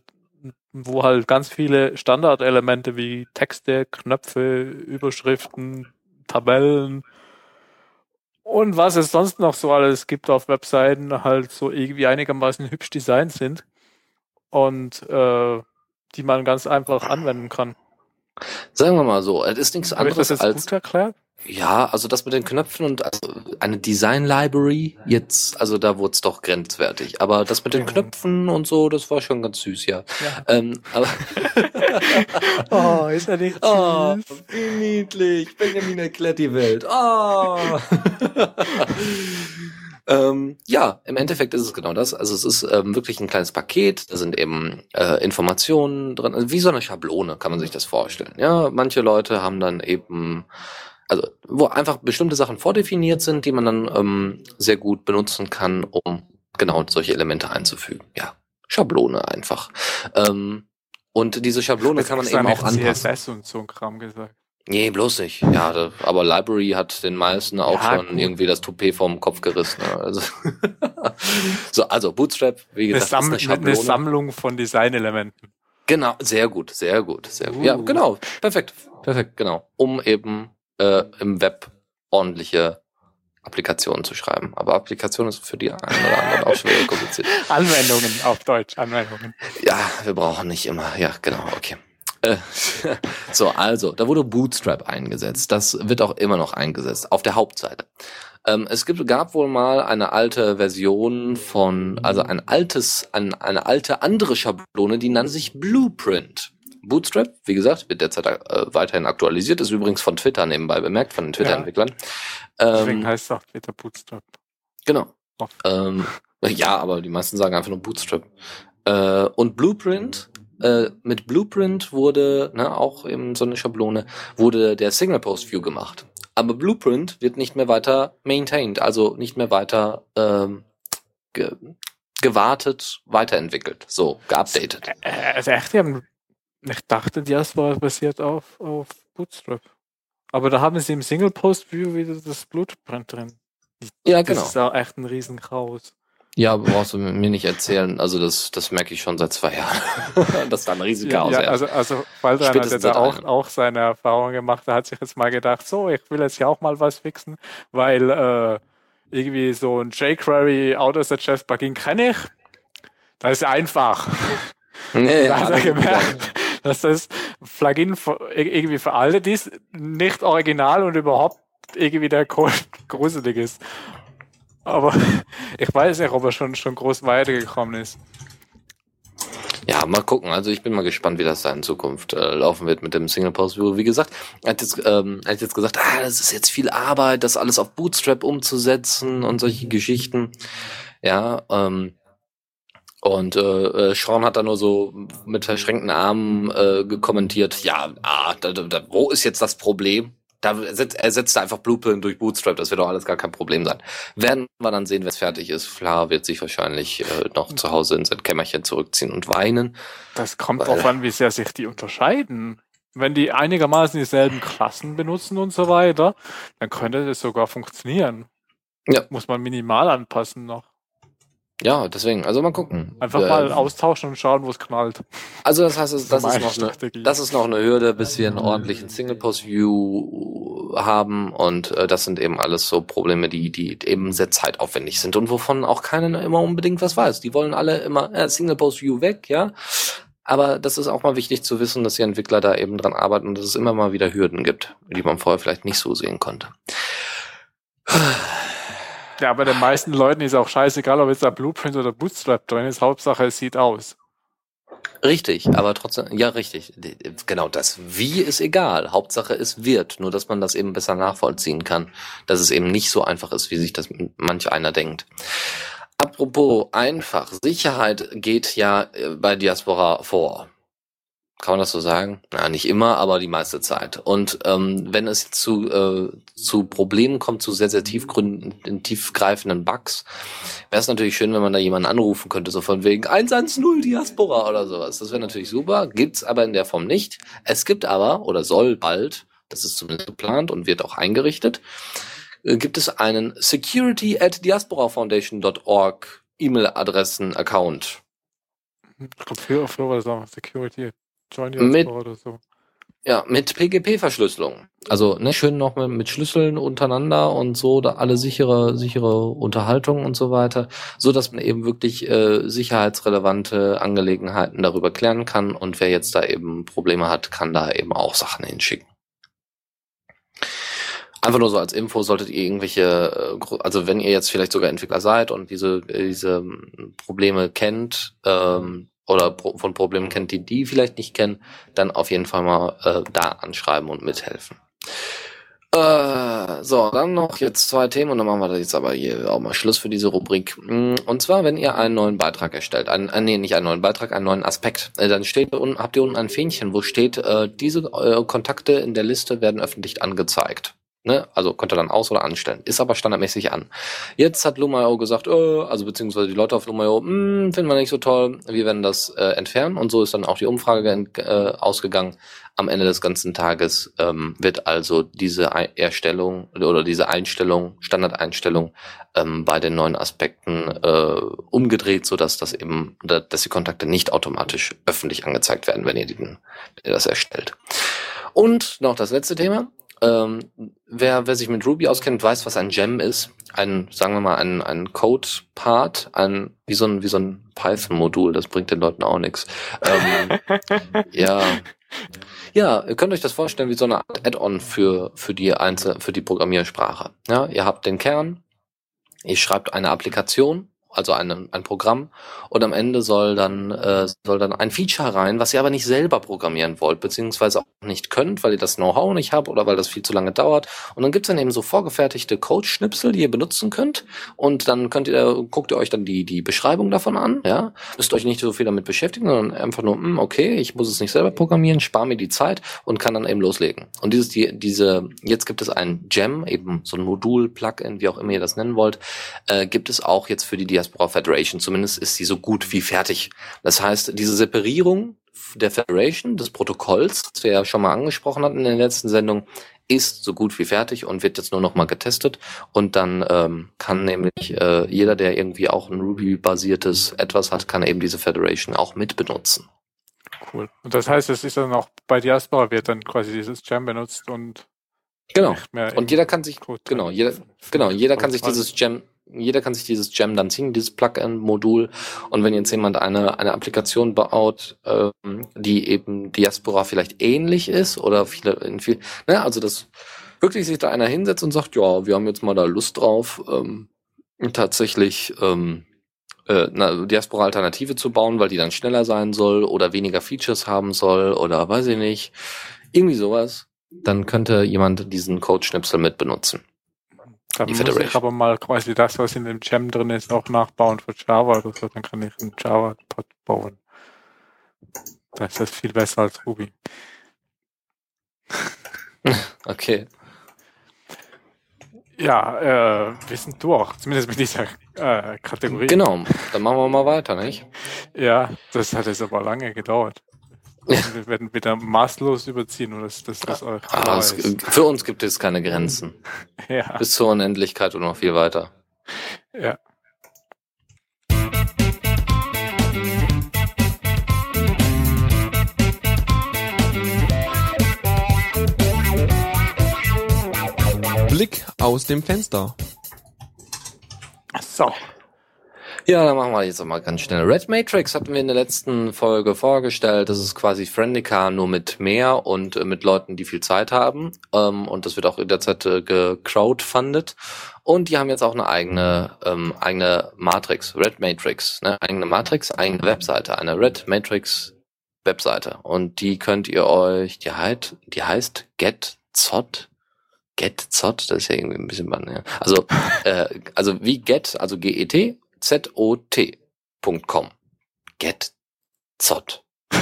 wo halt ganz viele Standardelemente wie Texte, Knöpfe, Überschriften, Tabellen und was es sonst noch so alles gibt auf Webseiten, halt so irgendwie einigermaßen hübsch designt sind und äh, die man ganz einfach anwenden kann. Sagen wir mal so, es ist nichts ich das anderes jetzt als gut erklärt? ja, also das mit den Knöpfen und also eine Design Library jetzt, also da wurde es doch grenzwertig. Aber das mit den Knöpfen und so, das war schon ganz süß, ja. Ja. Ähm, aber [laughs] Oh, ist er nicht [laughs] Oh, wie niedlich. Benjamin erklärt die Welt. Oh. [laughs] ähm, ja, im Endeffekt ist es genau das. Also es ist ähm, wirklich ein kleines Paket. Da sind eben äh, Informationen drin. Also wie so eine Schablone kann man sich das vorstellen. Ja, manche Leute haben dann eben also wo einfach bestimmte Sachen vordefiniert sind, die man dann ähm, sehr gut benutzen kann, um genau solche Elemente einzufügen. Ja, Schablone einfach. Ähm, und diese Schablone kann man eben auch anpassen. CSS und so ein Kram gesagt. Nee, bloß nicht. Ja, da, aber Library hat den meisten auch Ja, schon gut. irgendwie das Toupet vom Kopf gerissen. ne? Also, [laughs] so, also Bootstrap, wie Eine, gesagt, ist Samm eine eine. Sammlung von Designelementen. Genau, sehr gut, sehr gut, sehr gut. Ja, Uh. genau, perfekt, perfekt, genau. Um eben äh, im Web ordentliche Applikationen zu schreiben. Aber Applikation ist für die einen oder anderen auch schwer kompliziert. [laughs] Anwendungen auf Deutsch, Anwendungen. Ja, wir brauchen nicht immer. Ja, genau, okay. [laughs] So, also, da wurde Bootstrap eingesetzt. Das wird auch immer noch eingesetzt, auf der Hauptseite. Ähm, es gibt, gab wohl mal eine alte Version von, also ein altes, ein, eine alte andere Schablone, die nannte sich Blueprint. Bootstrap, wie gesagt, wird derzeit äh, weiterhin aktualisiert, ist übrigens von Twitter nebenbei bemerkt, von den Twitter-Entwicklern. Deswegen Ähm, heißt es auch wieder Bootstrap. Genau. Oft. Ähm, ja, aber die meisten sagen einfach nur Bootstrap. Äh, und Blueprint, äh, mit Blueprint wurde, ne, auch eben so eine Schablone, wurde der Signal Post View gemacht. Aber Blueprint wird nicht mehr weiter maintained, also nicht mehr weiter ähm, ge gewartet, weiterentwickelt, so geupdatet. Äh, also echt, die haben, ich dachte, das war basiert auf, auf Bootstrap. Aber da haben sie im Single-Post-View wieder das Blueprint drin. Ja, Das genau. ist auch echt ein Riesenchaos. Ja, brauchst du mir nicht erzählen. Also das, das merke ich schon seit zwei Jahren. [laughs] dass da ein riesiger Ja, ja, also, also Waldrein hat jetzt auch, auch seine Erfahrungen gemacht. Er hat sich jetzt mal gedacht, so, ich will jetzt ja auch mal was fixen, weil äh, irgendwie so ein jQuery Auto-Suggest Plugin kenne ich. Das ist einfach. Nee, [laughs] da hat er gemerkt, dass das Plugin für, irgendwie veraltet ist, nicht original und überhaupt irgendwie der Code [laughs] gruselig ist. Aber [laughs] ich weiß nicht, ob er schon, schon groß weitergekommen ist. Ja, mal gucken. Also ich bin mal gespannt, wie das da in Zukunft äh, laufen wird mit dem Single Post View. Wie gesagt, er hat jetzt, ähm, hat jetzt gesagt, ah, das ist jetzt viel Arbeit, das alles auf Bootstrap umzusetzen und solche Geschichten. Ja, ähm, und äh, äh Sean hat da nur so mit verschränkten Armen äh, kommentiert, ja, ah, da, da, wo ist jetzt das Problem? Da setzt, er setzt einfach Blueprint durch Bootstrap, das wird doch alles gar kein Problem sein. Werden wir dann sehen, wenn es fertig ist. Fla wird sich wahrscheinlich äh, noch zu Hause in sein Kämmerchen zurückziehen und weinen. Das kommt drauf an, wie sehr sich die unterscheiden. Wenn die einigermaßen dieselben Klassen benutzen und so weiter, dann könnte das sogar funktionieren. Ja. Muss man minimal anpassen noch. Ja, deswegen, also mal gucken. Einfach äh, mal austauschen und schauen, wo es knallt. Also das heißt, das, das, ist noch eine, das ist noch eine Hürde, bis wir einen ordentlichen Single-Post-View haben und äh, das sind eben alles so Probleme, die, die eben sehr zeitaufwendig sind und wovon auch keiner immer unbedingt was weiß. Die wollen alle immer äh, Single-Post-View weg, ja. Aber das ist auch mal wichtig zu wissen, dass die Entwickler da eben dran arbeiten und dass es immer mal wieder Hürden gibt, die man vorher vielleicht nicht so sehen konnte. Ja, aber den meisten Leuten ist auch scheißegal, ob jetzt da Blueprint oder Bootstrap drin ist. Hauptsache, es sieht aus. Richtig, aber trotzdem, ja, richtig. Genau, das Wie ist egal. Hauptsache, es wird. Nur, dass man das eben besser nachvollziehen kann. Dass es eben nicht so einfach ist, wie sich das manch einer denkt. Apropos einfach. Sicherheit geht ja äh, bei Diaspora vor. Kann man das so sagen? Ja, nicht immer, aber die meiste Zeit. Und ähm, wenn es zu, äh, zu Problemen kommt, zu sehr, sehr tiefgründen, tiefgreifenden Bugs, wäre es natürlich schön, wenn man da jemanden anrufen könnte, so von wegen 110 Diaspora oder sowas. Das wäre natürlich super, gibt's aber in der Form nicht. Es gibt aber, oder soll bald, das ist zumindest geplant und wird auch eingerichtet, äh, gibt es einen security at diasporafoundation.org E-Mail-Adressen-Account. Ich glaube, früher, früher war auch Security Join mit, oder so. Ja, mit PGP-Verschlüsselung. Also ne, schön noch mit, mit Schlüsseln untereinander und so, da alle sichere, sichere Unterhaltung und so weiter, so dass man eben wirklich äh, sicherheitsrelevante Angelegenheiten darüber klären kann und wer jetzt da eben Probleme hat, kann da eben auch Sachen hinschicken. Einfach nur so als Info solltet ihr irgendwelche, äh, also wenn ihr jetzt vielleicht sogar Entwickler seid und diese, diese Probleme kennt, ähm, oder von Problemen kennt, die die vielleicht nicht kennen, dann auf jeden Fall mal äh, da anschreiben und mithelfen. Äh, so, dann noch jetzt zwei Themen und dann machen wir jetzt aber hier auch mal Schluss für diese Rubrik. Mm, und zwar, wenn ihr einen neuen Beitrag erstellt, einen, äh, nee, nicht einen neuen Beitrag, einen neuen Aspekt, äh, dann steht unten, habt ihr unten ein Fähnchen, wo steht, äh, diese äh, Kontakte in der Liste werden öffentlich angezeigt. Ne? Also könnt ihr dann aus- oder anstellen. Ist aber standardmäßig an. Jetzt hat Lumio gesagt, äh, also beziehungsweise die Leute auf Lumio, hm, finden wir nicht so toll, wir werden das äh, entfernen. Und so ist dann auch die Umfrage äh, ausgegangen. Am Ende des ganzen Tages ähm, wird also diese Erstellung oder diese Einstellung, Standardeinstellung ähm, bei den neuen Aspekten äh, umgedreht, so dass das eben, dass die Kontakte nicht automatisch öffentlich angezeigt werden, wenn ihr, den, wenn ihr das erstellt. Und noch das letzte Thema. Ähm, wer, wer sich mit Ruby auskennt, weiß, was ein Gem ist. Ein, sagen wir mal, ein, ein Code-Part, ein, wie so ein, wie so ein Python-Modul, das bringt den Leuten auch nichts. Ähm, [laughs] ja. Ja, ihr könnt euch das vorstellen wie so eine Art Add-on für, für die Einzel für die Programmiersprache. Ja, ihr habt den Kern, ihr schreibt eine Applikation, also ein, ein Programm und am Ende soll dann äh, soll dann ein Feature rein, was ihr aber nicht selber programmieren wollt, beziehungsweise auch nicht könnt, weil ihr das Know-how nicht habt oder weil das viel zu lange dauert. Und dann gibt's dann eben so vorgefertigte Code-Schnipsel, die ihr benutzen könnt und dann könnt ihr guckt ihr euch dann die die Beschreibung davon an, ja, müsst euch nicht so viel damit beschäftigen, sondern einfach nur, mh, hm, okay, ich muss es nicht selber programmieren, spare mir die Zeit und kann dann eben loslegen. Und dieses die diese jetzt gibt es ein Gem, eben so ein Modul, Plugin, wie auch immer ihr das nennen wollt, äh, gibt es auch jetzt für die Diaspora Federation. Zumindest ist sie so gut wie fertig. Das heißt, diese Separierung der Federation, des Protokolls, das wir ja schon mal angesprochen hatten in der letzten Sendung, ist so gut wie fertig und wird jetzt nur noch mal getestet und dann ähm, kann nämlich äh, jeder, der irgendwie auch ein Ruby-basiertes etwas hat, kann eben diese Federation auch mitbenutzen. Cool. Und das heißt, es ist dann auch bei Diaspora wird dann quasi dieses Gem benutzt und genau. Und jeder kann sich genau jeder genau jeder kann sich dieses Gem jeder kann sich dieses Gem dann ziehen, dieses Plugin-Modul. Und wenn jetzt jemand eine, eine Applikation baut, ähm, die eben Diaspora vielleicht ähnlich ist oder viele, in viel, ne, also das wirklich sich da einer hinsetzt und sagt, ja, wir haben jetzt mal da Lust drauf, ähm, tatsächlich ähm, äh, eine Diaspora-Alternative zu bauen, weil die dann schneller sein soll oder weniger Features haben soll oder weiß ich nicht. Irgendwie sowas. Dann könnte jemand diesen Code-Schnipsel mit benutzen. Dann Die muss ich Federation. aber mal quasi das, was in dem Gem drin ist, auch nachbauen für Java oder so. Dann kann ich einen Java-Pod bauen. Das ist viel besser als Ruby. [laughs] Okay. Ja, äh, wir sind durch. Zumindest mit dieser äh, Kategorie. Genau. Dann machen wir mal weiter, nicht? Ja, das hat jetzt aber lange gedauert. Wir werden wieder maßlos überziehen und das, das, das euch Ah, es, für uns gibt es keine Grenzen. [laughs] Ja, Bis zur Unendlichkeit und noch viel weiter. ja. Blick aus dem Fenster. So. Ja, dann machen wir jetzt mal ganz schnell. Red Matrix hatten wir in der letzten Folge vorgestellt. Das ist quasi Friendica nur mit mehr und äh, mit Leuten, die viel Zeit haben. Ähm, und das wird auch in der Zeit äh, gecrowdfundet. Und die haben jetzt auch eine eigene, ähm, eigene Matrix, Red Matrix, ne? Eigene Matrix, eigene Webseite, eine Red Matrix Webseite. Und die könnt ihr euch, die heißt, die heißt GetZot. GetZot, das ist ja irgendwie ein bisschen bann, ja. Also, äh, also wie Get, also G-E-T, Z-O-T.com. GetZot. [laughs]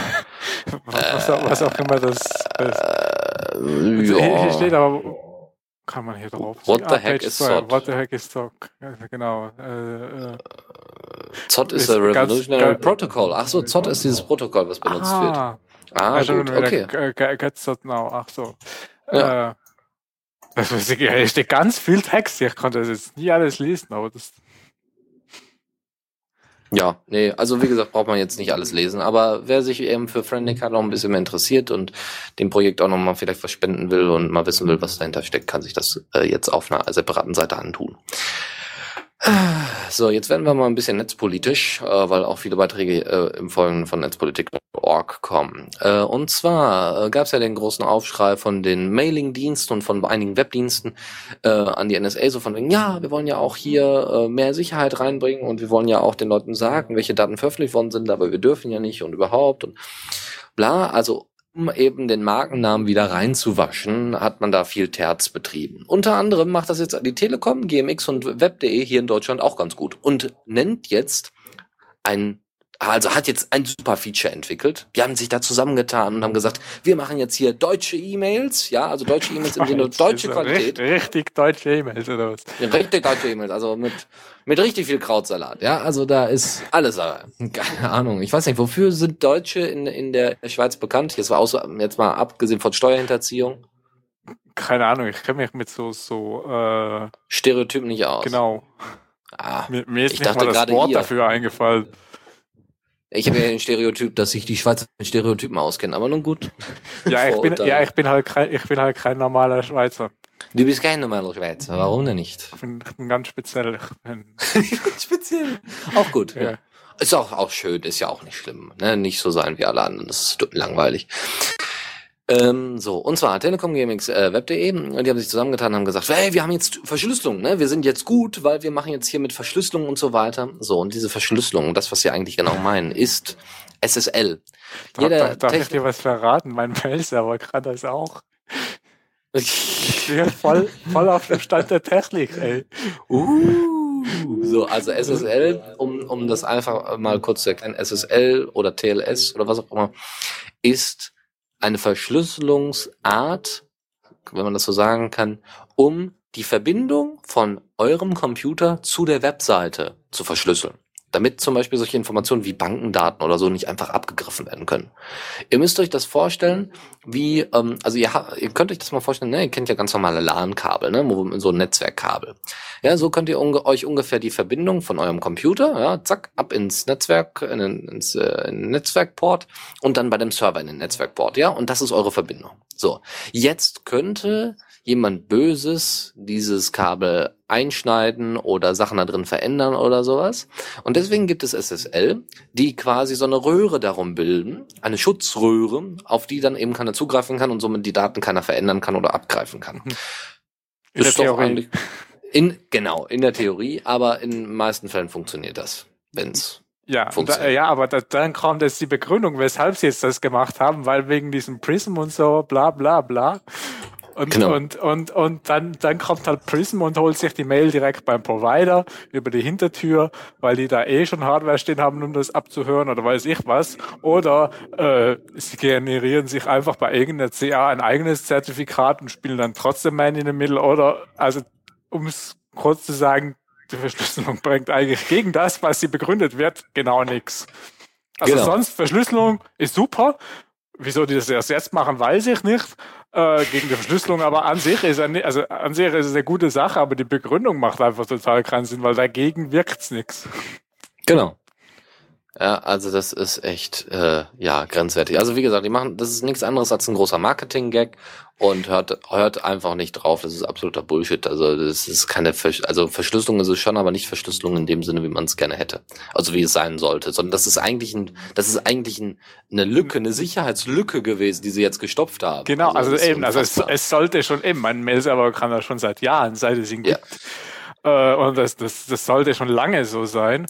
Was, was auch immer das ist. Äh, Also Hier, hier steht ja. aber, kann man hier drauf What the Ah, heck is. SOT? What the heck is? Ja, Genau. Äh, äh. ZOT is ist a Revolutionary ganz- Protocol. Ach so, ZOT ist dieses Protokoll, was benutzt wird. Ah, Ah, I don't gut, okay. okay. Get, get SOT now. Ach so. Ja. Äh, [laughs] hier steht ganz viel Text. Ich konnte das jetzt nie alles lesen, aber das. Ja, nee, also wie gesagt, braucht man jetzt nicht alles lesen, aber wer sich eben für Friendica noch ein bisschen mehr interessiert und dem Projekt auch noch mal vielleicht was spenden will und mal wissen will, was dahinter steckt, kann sich das äh, jetzt auf einer separaten Seite antun. So, jetzt werden wir mal ein bisschen netzpolitisch, äh, weil auch viele Beiträge äh, im Folgenden von netzpolitik.org kommen. Äh, und zwar äh, gab es ja den großen Aufschrei von den Mailing-Diensten und von einigen Webdiensten äh, an die NSA, so von wegen, ja, wir wollen ja auch hier äh, mehr Sicherheit reinbringen und wir wollen ja auch den Leuten sagen, welche Daten veröffentlicht worden sind, aber wir dürfen ja nicht und überhaupt und bla. Also um eben den Markennamen wieder reinzuwaschen, hat man da viel Terz betrieben. Unter anderem macht das jetzt die Telekom, GMX und Web.de hier in Deutschland auch ganz gut und nennt jetzt ein also hat jetzt ein super Feature entwickelt. Die haben sich da zusammengetan und haben gesagt, wir machen jetzt hier deutsche E-Mails, ja, also deutsche E-Mails im Sinne [laughs] deutsche Qualität. Richtig, richtig deutsche E-Mails oder was? Richtig deutsche E-Mails, also mit, mit richtig viel Krautsalat. Ja, also da ist alles. Keine Ahnung. Ich weiß nicht, wofür sind Deutsche in, in der Schweiz bekannt? Jetzt war außer, jetzt mal abgesehen von Steuerhinterziehung, Keine Ahnung, ich kenne mich mit so, so, äh, Stereotypen nicht aus. genau. Ah, Mir, mir ist Ich nicht dachte mal das gerade Wort ihr. dafür eingefallen. Ich habe ja den Stereotyp, dass sich die Schweizer mit Stereotypen auskennen, aber nun gut. Ja, ich bin, ja, ich bin halt kein, ich bin halt kein normaler Schweizer. Du bist kein normaler Schweizer, warum denn nicht? Ich bin, ich bin ganz speziell. Ich bin, [laughs] Speziell. Auch gut. ja. Ja. Ist auch, auch schön, ist ja auch nicht schlimm. Ne? Nicht so sein wie alle anderen, das ist langweilig. Ähm, so, und zwar Telekom äh, Web.de, und die haben sich zusammengetan und haben gesagt, hey, wir haben jetzt Verschlüsselung, ne? Wir sind jetzt gut, weil wir machen jetzt hier mit Verschlüsselung und so weiter. So, und diese Verschlüsselung, das, was sie eigentlich genau meinen, ist SSL. Darf, Jeder darf, darf ich dir was verraten? Mein Mail-Server kann das auch. [laughs] Ich bin voll, voll auf dem Stand der Technik, ey. Uh, so, also SSL, um, um das einfach mal kurz zu erklären, SSL oder TLS oder was auch immer, ist eine Verschlüsselungsart, wenn man das so sagen kann, um die Verbindung von eurem Computer zu der Webseite zu verschlüsseln. Damit zum Beispiel solche Informationen wie Bankendaten oder so nicht einfach abgegriffen werden können. Ihr müsst euch das vorstellen, wie, ähm, also ihr, ihr könnt euch das mal vorstellen, ne? ihr kennt ja ganz normale LAN-Kabel, ne? so ein Netzwerkkabel. Ja, so könnt ihr unge euch ungefähr die Verbindung von eurem Computer, ja, zack, ab ins Netzwerk, in ins äh, in Netzwerkport und dann bei dem Server in den Netzwerkport, ja, und das ist eure Verbindung. So, jetzt könnte jemand Böses dieses Kabel einschneiden oder Sachen da drin verändern oder sowas. Und deswegen gibt es SSL, die quasi so eine Röhre darum bilden, eine Schutzröhre, auf die dann eben keiner zugreifen kann und somit die Daten keiner verändern kann oder abgreifen kann. In der Ist doch Theorie. eigentlich In, genau, in der Theorie, aber in den meisten Fällen funktioniert das, wenn's Ja, da, funktioniert. ja, aber da, dann kommt jetzt die Begründung, weshalb sie jetzt das gemacht haben, weil wegen diesem Prism und so, bla bla bla. Und, Genau. und, und, und dann, dann kommt halt Prism und holt sich die Mail direkt beim Provider über die Hintertür, weil die da eh schon Hardware stehen haben, um das abzuhören oder weiß ich was. Oder äh, sie generieren sich einfach bei irgendeiner CA ein eigenes Zertifikat und spielen dann trotzdem Man in the Middle. Oder, also um es kurz zu sagen, die Verschlüsselung bringt eigentlich gegen das, was sie begründet wird, genau nichts. Also Genau. sonst Verschlüsselung ist super. Wieso die das erst jetzt machen, weiß ich nicht. Äh, gegen die Verschlüsselung, aber an sich ist er also an sich ist es eine gute Sache, aber die Begründung macht einfach total keinen Sinn, weil dagegen wirkt's nichts. Genau. Ja, also das ist echt äh, ja grenzwertig. Also wie gesagt, die machen, das ist nichts anderes als ein großer Marketing-Gag und hört hört einfach nicht drauf. Das ist absoluter Bullshit. Also das ist keine Versch also Verschlüsselung ist es schon, aber nicht Verschlüsselung in dem Sinne, wie man es gerne hätte. Also wie es sein sollte, sondern das ist eigentlich ein, das ist eigentlich ein, eine Lücke, eine Sicherheitslücke gewesen, die sie jetzt gestopft haben. Genau, also, ist eben, also es, es sollte schon eben, mein Mail-Server kann das schon seit Jahren, seit es ihn Ja. gibt. Äh, und das, das, das sollte schon lange so sein.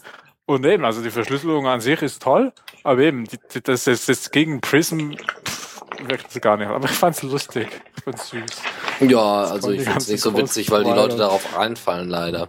Und eben, also die Verschlüsselung an sich ist toll, aber eben, die, die, das ist jetzt gegen Prism pff, wirkt es gar nicht. Aber ich fand's lustig. Ich fand's süß. ja, das also ich finde es nicht so witzig, weil die. Leute darauf reinfallen leider.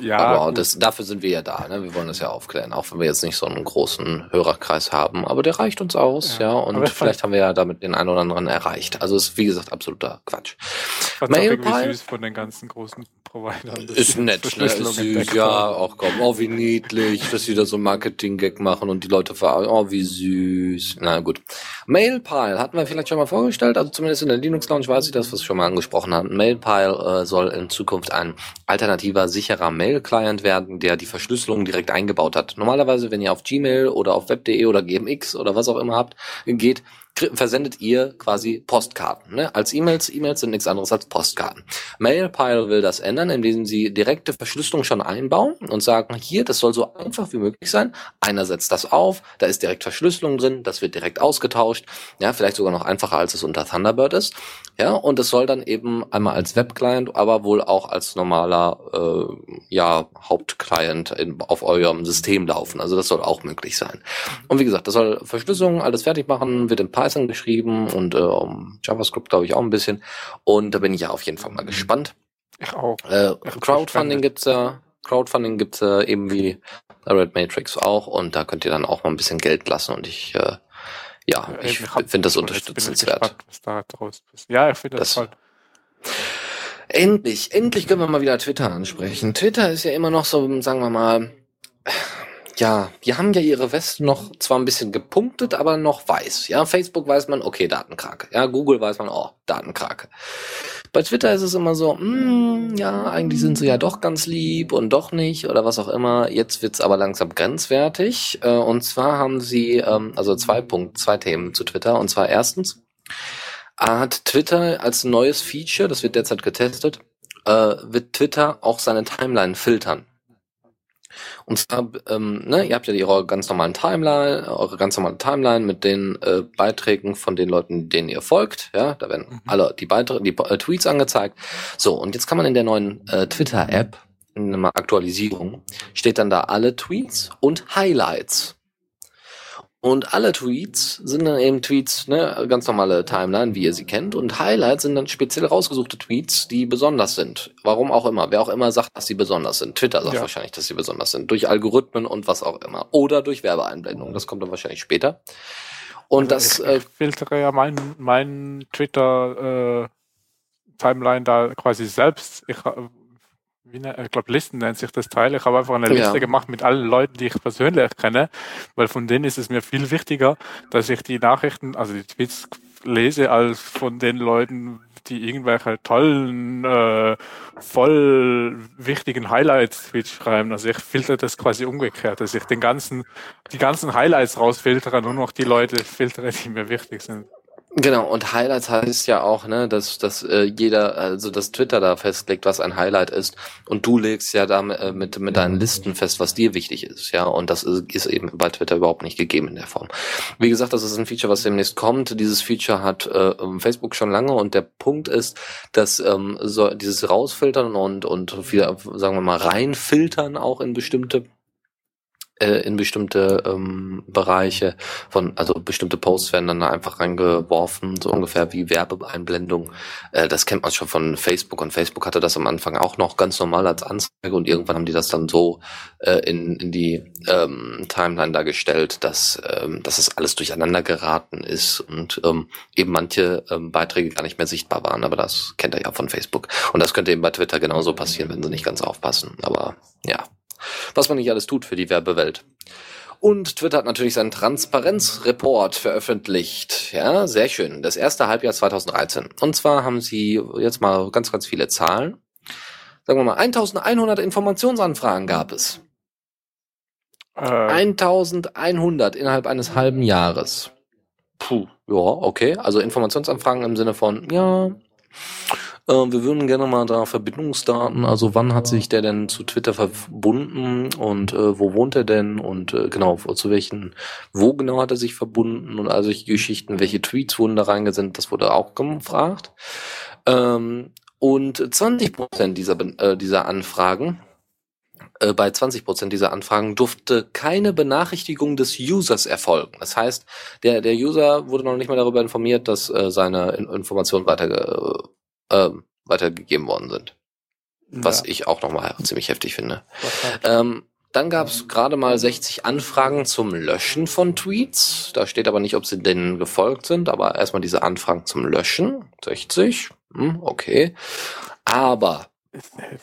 Ja, Aber das, dafür sind wir ja da, ne? Wir wollen das ja aufklären, auch wenn wir jetzt nicht so einen großen Hörerkreis haben. Aber der reicht uns aus, Ja, ja. Und ich fand- vielleicht haben wir ja damit den einen oder anderen erreicht. Also ist, wie gesagt, absoluter Quatsch. Ich fand's auch irgendwie süß von den ganzen großen Providern. Ist nett, ne? Ist süß, ja, auch komm. Oh, wie niedlich, dass sie da so Marketing-Gag machen und die Leute ver... Oh, wie süß. Na gut. Mailpile hatten wir vielleicht schon mal vorgestellt, also zumindest in der Linux Lounge weiß ich das, was wir schon mal angesprochen haben. Mailpile äh, soll in Zukunft ein alternativer, sicherer Mail-Client werden, der die Verschlüsselung direkt eingebaut hat. Normalerweise, wenn ihr auf Gmail oder auf web.de oder GMX oder was auch immer habt, geht, versendet ihr quasi Postkarten. Ne? Als E-Mails, E-Mails sind nichts anderes als Postkarten. Mailpile will das ändern, indem sie direkte Verschlüsselung schon einbauen und sagen, hier, das soll so einfach wie möglich sein. Einer setzt das auf, da ist direkt Verschlüsselung drin, das wird direkt ausgetauscht. Ja, vielleicht sogar noch einfacher, als es unter Thunderbird ist. Ja, und es soll dann eben einmal als Webclient, aber wohl auch als normaler äh, ja, Hauptclient in, auf eurem System laufen. Also das soll auch möglich sein. Und wie gesagt, das soll Verschlüsselung alles fertig machen, wird in Python geschrieben und äh, um JavaScript glaube ich auch ein bisschen. Und da bin ich ja auf jeden Fall mal gespannt. Ich auch. Äh, Echt Crowdfunding gibt's ja, Crowdfunding gibt's ja eben wie Red Matrix auch und da könnt ihr dann auch mal ein bisschen Geld lassen und ich äh, ja, Äh, ich finde das ich unterstützenswert. da. Ja, ich finde das, Das- toll. Endlich, endlich können wir mal wieder Twitter ansprechen. Twitter ist ja immer noch so, sagen wir mal, ja, die haben ja ihre Westen noch zwar ein bisschen gepunktet, aber noch weiß. Ja, Facebook weiß man, okay, Datenkrake. Ja, Google weiß man, oh, Datenkrake. Bei Twitter ist es immer so, hm, ja, eigentlich sind sie ja doch ganz lieb und doch nicht oder was auch immer. Jetzt wird's aber langsam grenzwertig. Äh, Und zwar haben sie, ähm, also zwei Punkte, zwei Themen zu Twitter. Und zwar erstens, hat Twitter als neues Feature, das wird derzeit getestet, äh, wird Twitter auch seine Timeline filtern. Und zwar, ähm, ne, ihr habt ja eure ganz normalen Timeline, eure ganz normale Timeline mit den äh, Beiträgen von den Leuten, denen ihr folgt. Ja, da werden Mhm. alle die Beiträge, die äh, Tweets angezeigt. So, und jetzt kann man in der neuen äh, Twitter-App, in einer Aktualisierung, steht dann da alle Tweets und Highlights. Und alle Tweets sind dann eben Tweets, ne, ganz normale Timeline, wie ihr sie kennt. Und Highlights sind dann speziell rausgesuchte Tweets, die besonders sind. Warum auch immer. Wer auch immer sagt, dass sie besonders sind. Twitter sagt Ja. wahrscheinlich, dass sie besonders sind. Durch Algorithmen und was auch immer. Oder durch Werbeeinblendungen. Das kommt dann wahrscheinlich später. Und Also das, ich, äh, ich filtere ja meinen mein Twitter äh, Timeline da quasi selbst. Ich, äh, ich glaube, Listen nennt sich das Teil. Ich habe einfach eine Ja. Liste gemacht mit allen Leuten, die ich persönlich kenne, weil von denen ist es mir viel wichtiger, dass ich die Nachrichten, also die Tweets lese, als von den Leuten, die irgendwelche tollen, äh, voll wichtigen Highlights-Tweets schreiben. Also ich filtere das quasi umgekehrt, dass ich den ganzen, die ganzen Highlights rausfiltere, nur noch die Leute filtere, die mir wichtig sind. Genau, und Highlights heißt ja auch, ne, dass, dass äh, jeder, also dass Twitter da festlegt, was ein Highlight ist. Und du legst ja da äh, mit, mit deinen Listen fest, was dir wichtig ist, ja. Und das ist, ist eben bei Twitter überhaupt nicht gegeben in der Form. Wie gesagt, das ist ein Feature, was demnächst kommt. Dieses Feature hat äh, Facebook schon lange und der Punkt ist, dass ähm, so dieses Rausfiltern und, und wieder, sagen wir mal, reinfiltern auch in bestimmte äh, in bestimmte ähm, Bereiche von, also bestimmte Posts werden dann da einfach reingeworfen, so ungefähr wie Werbeeinblendung. Äh, das kennt man schon von Facebook und Facebook hatte das am Anfang auch noch ganz normal als Anzeige und irgendwann haben die das dann so äh, in, in die ähm, Timeline dargestellt, dass, ähm, dass es alles durcheinander geraten ist und ähm, eben manche ähm, Beiträge gar nicht mehr sichtbar waren, aber das kennt ihr ja von Facebook. Und das könnte eben bei Twitter genauso passieren, wenn sie nicht ganz aufpassen. Aber ja, was man nicht alles tut für die Werbewelt. Und Twitter hat natürlich seinen Transparenzreport veröffentlicht. Ja, sehr schön. Das erste Halbjahr 2013. Und zwar haben sie jetzt mal ganz, ganz viele Zahlen. Sagen wir mal, 1100 Informationsanfragen gab es. Äh. 1100 innerhalb eines halben Jahres. Puh, ja, okay. Also Informationsanfragen im Sinne von, ja, äh, wir würden gerne mal da Verbindungsdaten, also wann hat sich der denn zu Twitter verbunden und äh, wo wohnt er denn und äh, genau, zu welchen, wo genau hat er sich verbunden und all solche Geschichten, welche Tweets wurden da reingesendet, das wurde auch gefragt. Ähm, und 20 Prozent dieser, äh, dieser Anfragen äh, bei 20 Prozent dieser Anfragen durfte keine Benachrichtigung des Users erfolgen. Das heißt, der, der User wurde noch nicht mal darüber informiert, dass äh, seine Informationen weiter äh, weitergegeben worden sind. Was ja. ich auch nochmal ziemlich heftig finde. Ähm, dann gab es gerade mal 60 Anfragen zum Löschen von Tweets. Da steht aber nicht, ob sie denen gefolgt sind, aber erstmal diese Anfragen zum Löschen. 60. Hm, okay. Aber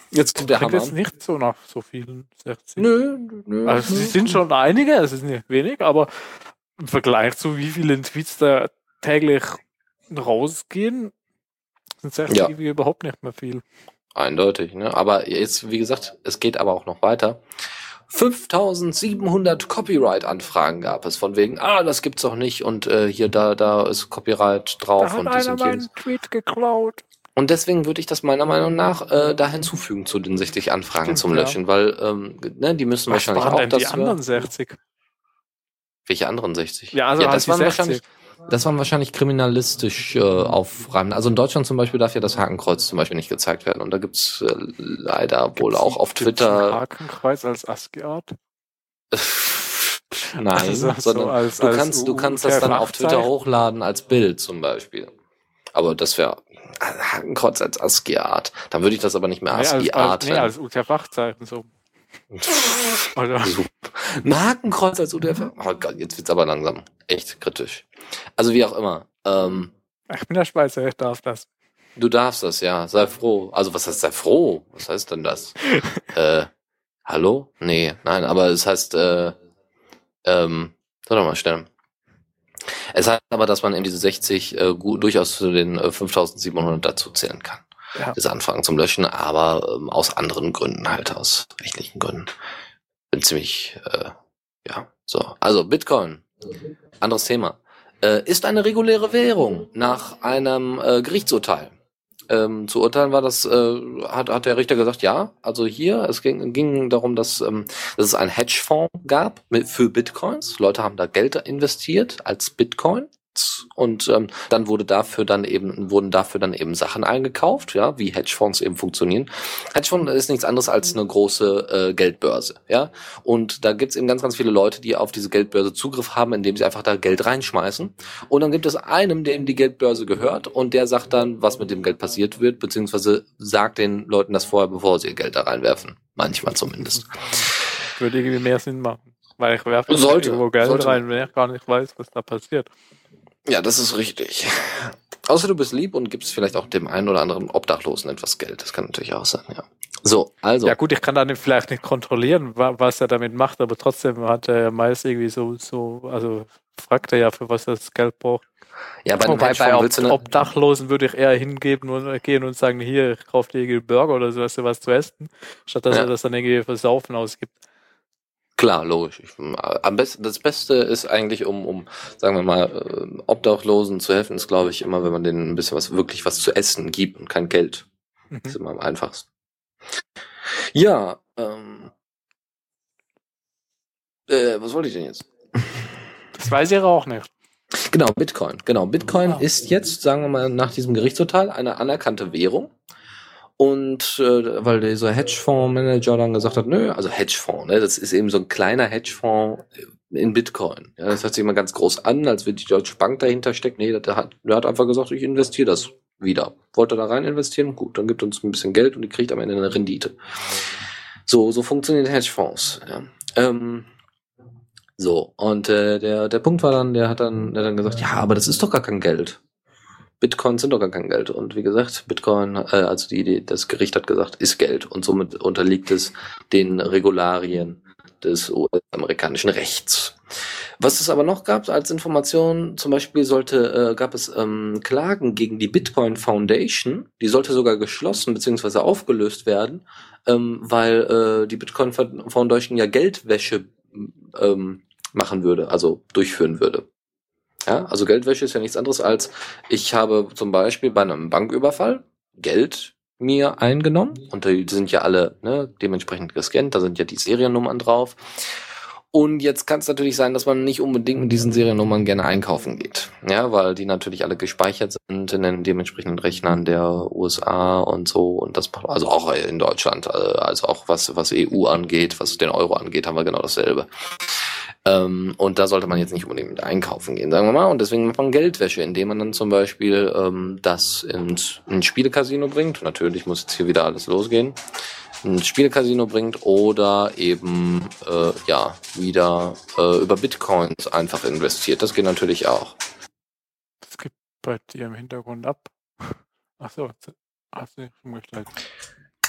jetzt kommt der Hammer. jetzt nicht so nach so vielen 60. Nö, nö. Also es sind schon einige, es ist nicht wenig, aber im Vergleich zu wie vielen Tweets da täglich rausgehen, sind sechs ja. überhaupt nicht mehr viel. Eindeutig, ne? Aber jetzt, wie gesagt, es geht aber auch noch weiter. 5700 Copyright-Anfragen gab es von wegen, ah, das gibt's doch nicht und äh, hier, da, da ist Copyright drauf da hat und einer meinen Tweet geklaut. Und deswegen würde ich das meiner Meinung nach äh, da hinzufügen zu den 60 Anfragen Stimmt, zum Löschen, ja. weil ähm, ne, die müssen Was wahrscheinlich auch das. Die anderen 60. Welche anderen 60? Ja, also ja, das waren 60. wahrscheinlich das waren wahrscheinlich kriminalistisch äh, aufreiben. Also in Deutschland zum Beispiel darf ja das Hakenkreuz zum Beispiel nicht gezeigt werden. Und da gibt's äh, leider wohl auch auf Twitter. Hakenkreuz als ASCII-Art? [laughs] [laughs] Nein, also, sondern so als, du als kannst, du kannst das dann auf Twitter hochladen als Bild zum Beispiel. Aber das wäre Hakenkreuz als ASCII-Art. Dann würde ich das aber nicht mehr ASCII-Art nee, als, nee, als UTF-8-Zeichen so. Oder? Ein Hakenkreuz als UTF. Oh Gott, jetzt wird's aber langsam echt kritisch. Also wie auch immer. Ähm, ich bin der Schweizer, ich darf das. Du darfst das, ja. Sei froh. Also was heißt sei froh? Was heißt denn das? [laughs] äh, hallo? Nee, nein, aber es heißt, äh, ähm, sag doch mal schnell. Es heißt aber, dass man in diese 60 äh, gut, durchaus zu den äh, 5700 dazu zählen kann. Ja. Diese Anfragen zum Löschen, aber ähm, aus anderen Gründen halt, aus rechtlichen Gründen. Bin ziemlich, äh, ja, so. Also Bitcoin, anderes Thema äh, ist eine reguläre Währung nach einem äh, Gerichtsurteil. Ähm, zu urteilen war das, äh, hat, hat der Richter gesagt, ja, also hier, es ging, ging darum, dass, ähm, dass es einen Hedgefonds gab mit, für Bitcoins. Leute haben da Geld investiert als Bitcoin und ähm, dann wurde dafür dann eben wurden dafür dann eben Sachen eingekauft, ja, wie Hedgefonds eben funktionieren. Hedgefonds ist nichts anderes als eine große äh, Geldbörse, ja, und da gibt's eben ganz ganz viele Leute, die auf diese Geldbörse Zugriff haben, indem sie einfach da Geld reinschmeißen. Und dann gibt es einem, dem die Geldbörse gehört, und der sagt dann, was mit dem Geld passiert wird, beziehungsweise sagt den Leuten das vorher, bevor sie ihr Geld da reinwerfen, manchmal zumindest. Würde irgendwie mehr Sinn machen. Weil ich werfe irgendwo Geld sollte. rein, wenn ich gar nicht weiß, was da passiert. Ja, das ist richtig. [laughs] Außer du bist lieb und gibst vielleicht auch dem einen oder anderen Obdachlosen etwas Geld. Das kann natürlich auch sein, ja. So, also. Ja gut, ich kann dann vielleicht nicht kontrollieren, was er damit macht, aber trotzdem hat er meist irgendwie so, so, also fragt er ja, für was er das Geld braucht. Ja, bei, Wobei, bei Ob Obdachlosen würde ich eher hingeben und gehen und sagen, hier, ich kaufe dir irgendwie Burger oder so, hast du was zu essen, statt dass ja. er das dann irgendwie für Saufen ausgibt. Klar, logisch. Ich, am besten, das Beste ist eigentlich, um, um, sagen wir mal, äh, Obdachlosen zu helfen, ist, glaube ich, immer, wenn man denen ein bisschen was, wirklich was zu essen gibt und kein Geld. Mhm. Das ist immer am einfachsten. Ja, ähm, äh, was wollte ich denn jetzt? Das weiß ich auch nicht. Genau, Bitcoin. Genau, Bitcoin Ah. ist jetzt, sagen wir mal, nach diesem Gerichtsurteil eine anerkannte Währung. Und äh, weil dieser Hedgefondsmanager dann gesagt hat, nö, also Hedgefonds, ne, das ist eben so ein kleiner Hedgefonds in Bitcoin. Ja, das hört sich immer ganz groß an, als würde die Deutsche Bank dahinter stecken. Nee, der hat, der hat einfach gesagt, ich investiere das wieder. Wollte da rein investieren? Gut, dann gibt uns ein bisschen Geld und die kriegt am Ende eine Rendite. So, so funktionieren Hedgefonds. Ja. Ähm, so, und äh, der, der Punkt war dann, der hat dann, der hat dann gesagt, ja, aber das ist doch gar kein Geld. Bitcoins sind doch gar kein Geld. Und wie gesagt, Bitcoin, äh, also die, die, das Gericht hat gesagt, ist Geld und somit unterliegt es den Regularien des US-amerikanischen Rechts. Was es aber noch gab als Information, zum Beispiel sollte, äh, gab es ähm, Klagen gegen die Bitcoin Foundation, die sollte sogar geschlossen bzw. aufgelöst werden, ähm, weil äh, die Bitcoin Foundation ja Geldwäsche ähm, machen würde, also durchführen würde. Ja, also Geldwäsche ist ja nichts anderes als, ich habe zum Beispiel bei einem Banküberfall Geld mir eingenommen und die sind ja alle ne, dementsprechend gescannt, da sind ja die Seriennummern drauf. Und jetzt kann es natürlich sein, dass man nicht unbedingt mit diesen Seriennummern gerne einkaufen geht. Ja, weil die natürlich alle gespeichert sind in den dementsprechenden Rechnern der USA und so und das, also auch in Deutschland, äh, also auch was, was EU angeht, was den Euro angeht, haben wir genau dasselbe. Ähm, und da sollte man jetzt nicht unbedingt mit einkaufen gehen, sagen wir mal. Und deswegen macht man Geldwäsche, indem man dann zum Beispiel ähm, das ins, ins Spielecasino bringt. Natürlich muss jetzt hier wieder alles losgehen. Ins Spielecasino bringt oder eben äh, ja wieder äh, über Bitcoins einfach investiert. Das geht natürlich auch. Das gibt bei dir im Hintergrund ab. [laughs] Ach so, hast du nicht umgestellt.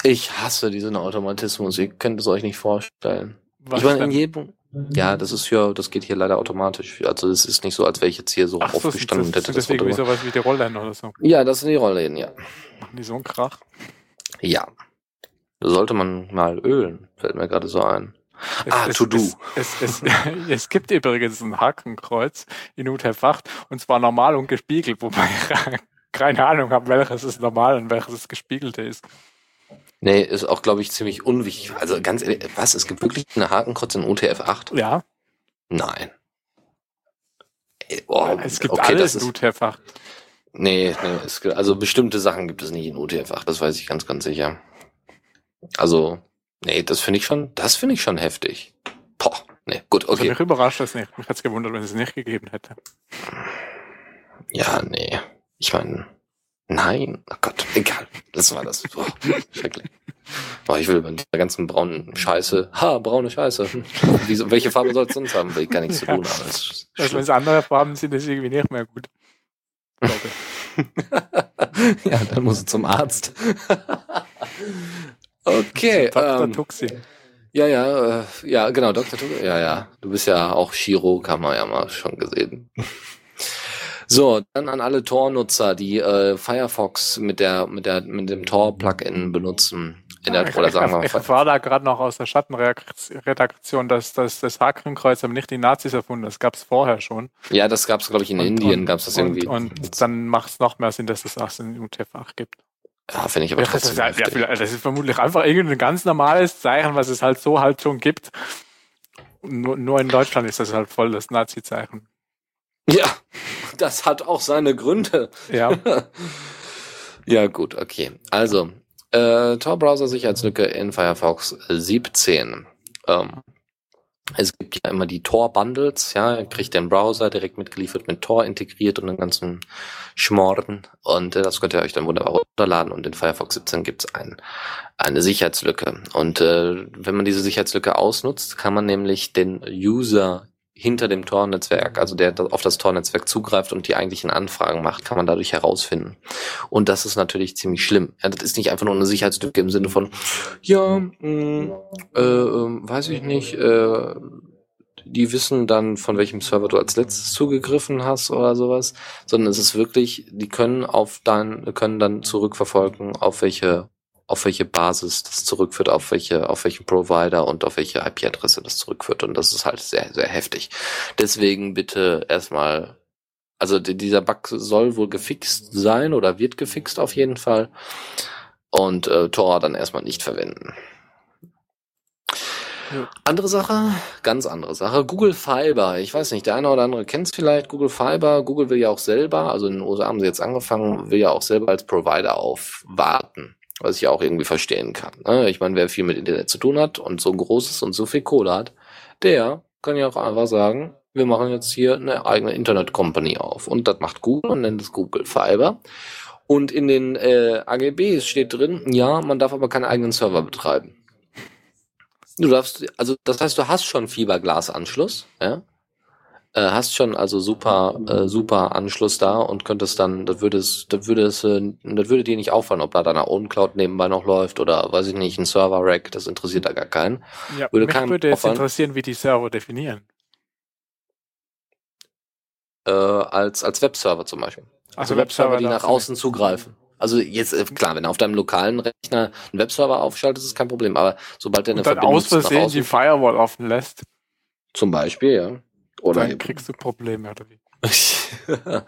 Ich hasse diesen Automatismus. Ihr könnt es euch nicht vorstellen. Was ich meine, in jedem. Ja, das ist ja, das geht hier leider automatisch. Also es ist nicht so, als wäre ich jetzt hier so Ach aufgestanden und das, hätte das das irgendwie sowas wie die Rollen oder so. Ja, das sind die Rollen, ja. Machen die so einen Krach? Ja. Sollte man mal ölen, fällt mir gerade so ein. Es, Ah, es, To Do. Es, es, es, [laughs] gibt übrigens ein Hakenkreuz in UTF-8 und zwar normal und gespiegelt, wobei [laughs] ich keine Ahnung habe, welches ist normal und welches das gespiegelte ist. Nee, ist auch, glaube ich, ziemlich unwichtig. Also ganz ehrlich, was? Es gibt wirklich eine Hakenkreuz in UTF 8? Ja, Nein. Ey, Oh, es gibt okay, alles das in ist, UTF-8. Nee, nee es, gibt- also bestimmte Sachen gibt es nicht in UTF 8, das weiß ich ganz, ganz sicher. Also, nee, das finde ich schon, das finde ich schon heftig. Boah, nee, gut, Also okay. mich überrascht das nicht. Mich hat's gewundert, wenn es es nicht gegeben hätte. Ja, nee. Ich meine, nein. Oh Gott, egal. Das war das. Boah, schrecklich. Boah, ich will über diese ganzen braunen Scheiße. Ha, braune Scheiße. [laughs] Wieso, welche Farbe soll es sonst haben? Will ich gar nichts zu tun haben. Das [laughs] Also wenn es andere Farben sind, ist irgendwie nicht mehr gut. [laughs] Ja, dann muss es zum Arzt. okay. Dr. Ähm, Tuxi. ja, ja, äh, ja, genau, Dr. Tuck. Ja, ja. Du bist ja auch Chirurg, haben wir ja mal schon gesehen. So, dann an alle Tor-Nutzer, die äh, Firefox mit der mit der mit dem Tor-Plugin benutzen. In der, ich, oder ich, sagen wir ich mal, erfahre da gerade noch aus der Schattenredaktion, dass, dass das Hakenkreuz aber nicht die Nazis erfunden. Das gab es vorher schon. ja, das gab's glaube ich in Und- Indien, und- gab's das und, irgendwie. Und dann macht es noch mehr Sinn, dass es das in UTF-8 gibt. ja, finde ich aber Ja, das, trotzdem ist, ja, das ist vermutlich einfach irgendein ganz normales Zeichen, was es halt so halt schon gibt. Nur, nur in Deutschland ist das halt voll das Nazi-Zeichen. Ja, das hat auch seine Gründe. Ja. [laughs] Ja, gut, okay. Also, äh, Tor-Browser-Sicherheitslücke in Firefox 17. Ähm, es gibt ja immer die Tor-Bundles, ja, ihr kriegt den Browser direkt mitgeliefert mit Tor integriert und den ganzen Schmorden. Und äh, das könnt ihr euch dann wunderbar runterladen. Und in Firefox 17 gibt's ein, eine Sicherheitslücke. Und äh, wenn man diese Sicherheitslücke ausnutzt, kann man nämlich den User hinter dem Tor-Netzwerk, also der auf das Tor-Netzwerk zugreift und die eigentlichen Anfragen macht, kann man dadurch herausfinden. Und das ist natürlich ziemlich schlimm. Ja, das ist nicht einfach nur eine Sicherheitslücke im Sinne von, ja, mh, äh, äh, weiß ich nicht, äh, die wissen dann, von welchem Server du als letztes zugegriffen hast oder sowas, sondern es ist wirklich, die können auf dein, können dann zurückverfolgen, auf welche auf welche Basis das zurückführt, auf welche, auf welchen Provider und auf welche IP-Adresse das zurückführt. Und das ist halt sehr, sehr heftig. Deswegen bitte erstmal, also dieser Bug soll wohl gefixt sein oder wird gefixt auf jeden Fall. Und äh, Tor dann erstmal nicht verwenden. Andere Sache, ganz andere Sache. Google Fiber. Ich weiß nicht, der eine oder andere kennt es vielleicht. Google Fiber. Google will ja auch selber, also in den USA haben sie jetzt angefangen, will ja auch selber als Provider aufwarten. Was ich auch irgendwie verstehen kann. Ne? Ich meine, wer viel mit Internet zu tun hat und so groß ist und so viel Kohle hat, der kann ja auch einfach sagen, wir machen jetzt hier eine eigene Internet Company auf. Und das macht Google und nennt es Google Fiber. Und in den äh, AGBs steht drin, ja, man darf aber keinen eigenen Server betreiben. Du darfst, also das heißt, du hast schon Fiberglasanschluss, ja? Äh, hast schon also super, äh, super Anschluss da und könntest dann, das würde es, das würde es, äh, das würde dir nicht auffallen, ob da deine OwnCloud nebenbei noch läuft oder weiß ich nicht, ein Server-Rack, das interessiert da gar keinen. Ja, würde mich würde jetzt auffallen. interessieren, wie die Server definieren. Äh, als, als Webserver zum Beispiel. Also, also Webserver, die nach außen zugreifen. Also jetzt, äh, klar, wenn du auf deinem lokalen Rechner einen Webserver aufschaltest, ist kein Problem. Aber sobald der eine Und dann Verbindung aus Versehen die Firewall offen lässt. Zum Beispiel, ja. Oder dann kriegst du Probleme, oder wie? [laughs]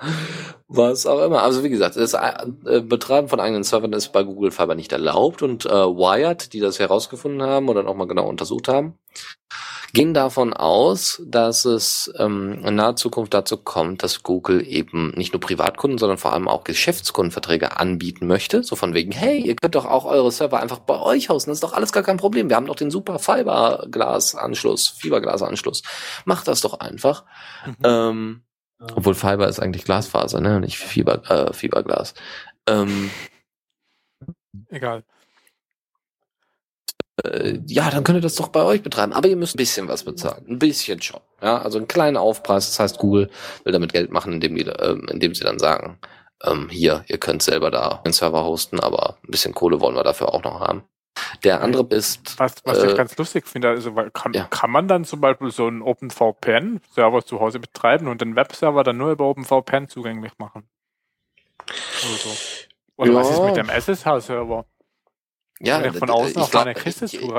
Was auch immer. Also wie gesagt, das äh, Betreiben von eigenen Servern ist bei Google Fiber nicht erlaubt und äh, Wired, die das herausgefunden haben oder nochmal genau untersucht haben, gehen davon aus, dass es ähm, in naher Zukunft dazu kommt, dass Google eben nicht nur Privatkunden, sondern vor allem auch Geschäftskundenverträge anbieten möchte. So von wegen, hey, ihr könnt doch auch eure Server einfach bei euch hosten, das ist doch alles gar kein Problem. Wir haben doch den super Fiberglasanschluss, Fiberglasanschluss. Macht das doch einfach. Mhm. Ähm, obwohl Fiber ist eigentlich Glasfaser, ne? Nicht Fiber, äh, Fiberglas. Ähm, Egal äh, ja, dann könnt ihr das doch bei euch betreiben. Aber ihr müsst ein bisschen was bezahlen. Ein bisschen schon. Ja, also einen kleinen Aufpreis. Das heißt, Google will damit Geld machen, indem, die, äh, indem sie dann sagen, ähm, hier, ihr könnt selber da einen Server hosten, aber ein bisschen Kohle wollen wir dafür auch noch haben. Der andere ist. Was, was äh, ich ganz lustig finde, also kann, ja. kann man dann zum Beispiel so einen OpenVPN-Server zu Hause betreiben und den Webserver dann nur über OpenVPN zugänglich machen? Oder, so. Oder ja. was ist mit dem SSH-Server? Ja, von außen ich glaub,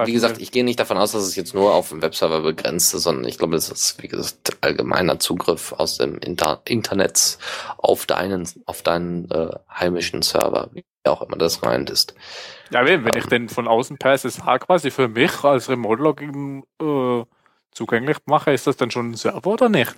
Wie gesagt, ich gehe nicht davon aus, dass es jetzt nur auf dem Webserver begrenzt ist, sondern ich glaube, das ist, wie gesagt, allgemeiner Zugriff aus dem Inter Internet auf deinen, auf deinen äh, heimischen Server, wie auch immer das gemeint ist. Ja, wenn, ähm, ich den von außen per SSH quasi für mich als Remote-Login äh, zugänglich mache, ist das dann schon ein Server oder nicht?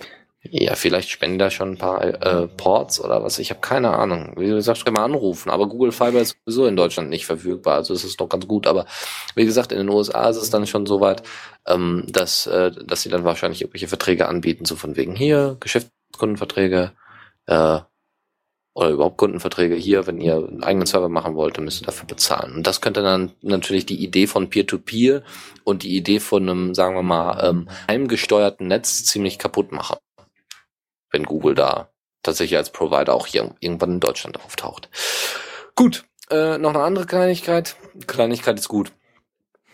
Ja, vielleicht spenden da schon ein paar äh, Ports oder was. Ich habe keine Ahnung. Wie gesagt, kann man anrufen. Aber Google Fiber ist sowieso in Deutschland nicht verfügbar. Also es ist doch ganz gut. Aber wie gesagt, in den USA ist es dann schon so weit, ähm, dass, äh, dass sie dann wahrscheinlich irgendwelche Verträge anbieten, so von wegen hier, Geschäftskundenverträge, äh, oder überhaupt Kundenverträge hier, wenn ihr einen eigenen Server machen wollt, müsst ihr dafür bezahlen. Und das könnte dann natürlich die Idee von Peer-to-Peer -Peer und die Idee von einem, sagen wir mal, ähm, heimgesteuerten Netz ziemlich kaputt machen wenn Google da tatsächlich als Provider auch hier irgendwann in Deutschland auftaucht. Gut, äh, noch eine andere Kleinigkeit. Kleinigkeit ist gut.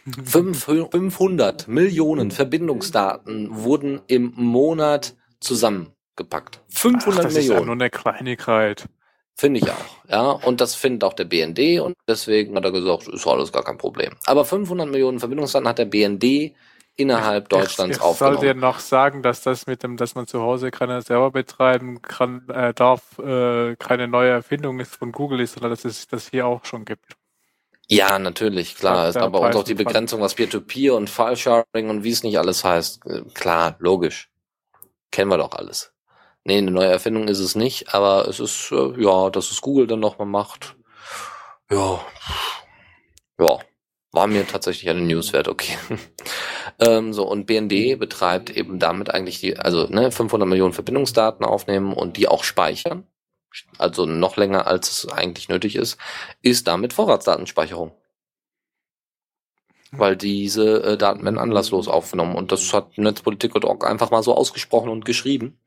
[laughs] 500 Millionen Verbindungsdaten wurden im Monat zusammengepackt. 500 Ach, das Millionen. Das ist ja nur eine Kleinigkeit. Finde ich auch, ja. Und das findet auch der BND und deswegen hat er gesagt, ist alles gar kein Problem. Aber 500 Millionen Verbindungsdaten hat der BND innerhalb Deutschlands ich, ich aufgenommen. Ich soll dir noch sagen, dass das mit dem, dass man zu Hause keine Server betreiben kann, äh, darf, äh, keine neue Erfindung ist von Google ist, sondern dass es das hier auch schon gibt. Ja, natürlich, klar. Ist bei uns auch die Begrenzung, was Peer-to-Peer -Peer und File-Sharing und wie es nicht alles heißt. Äh, klar, logisch. Kennen wir doch alles. Nee, eine neue Erfindung ist es nicht, aber es ist, äh, ja, dass es Google dann nochmal macht. Ja. Ja. War mir tatsächlich eine News wert, okay. [laughs] ähm, so, und BND betreibt eben damit eigentlich die, also ne, 500 Millionen Verbindungsdaten aufnehmen und die auch speichern, also noch länger als es eigentlich nötig ist, ist damit Vorratsdatenspeicherung. Weil diese äh, Daten werden anlasslos aufgenommen und das hat Netzpolitik.org einfach mal so ausgesprochen und geschrieben.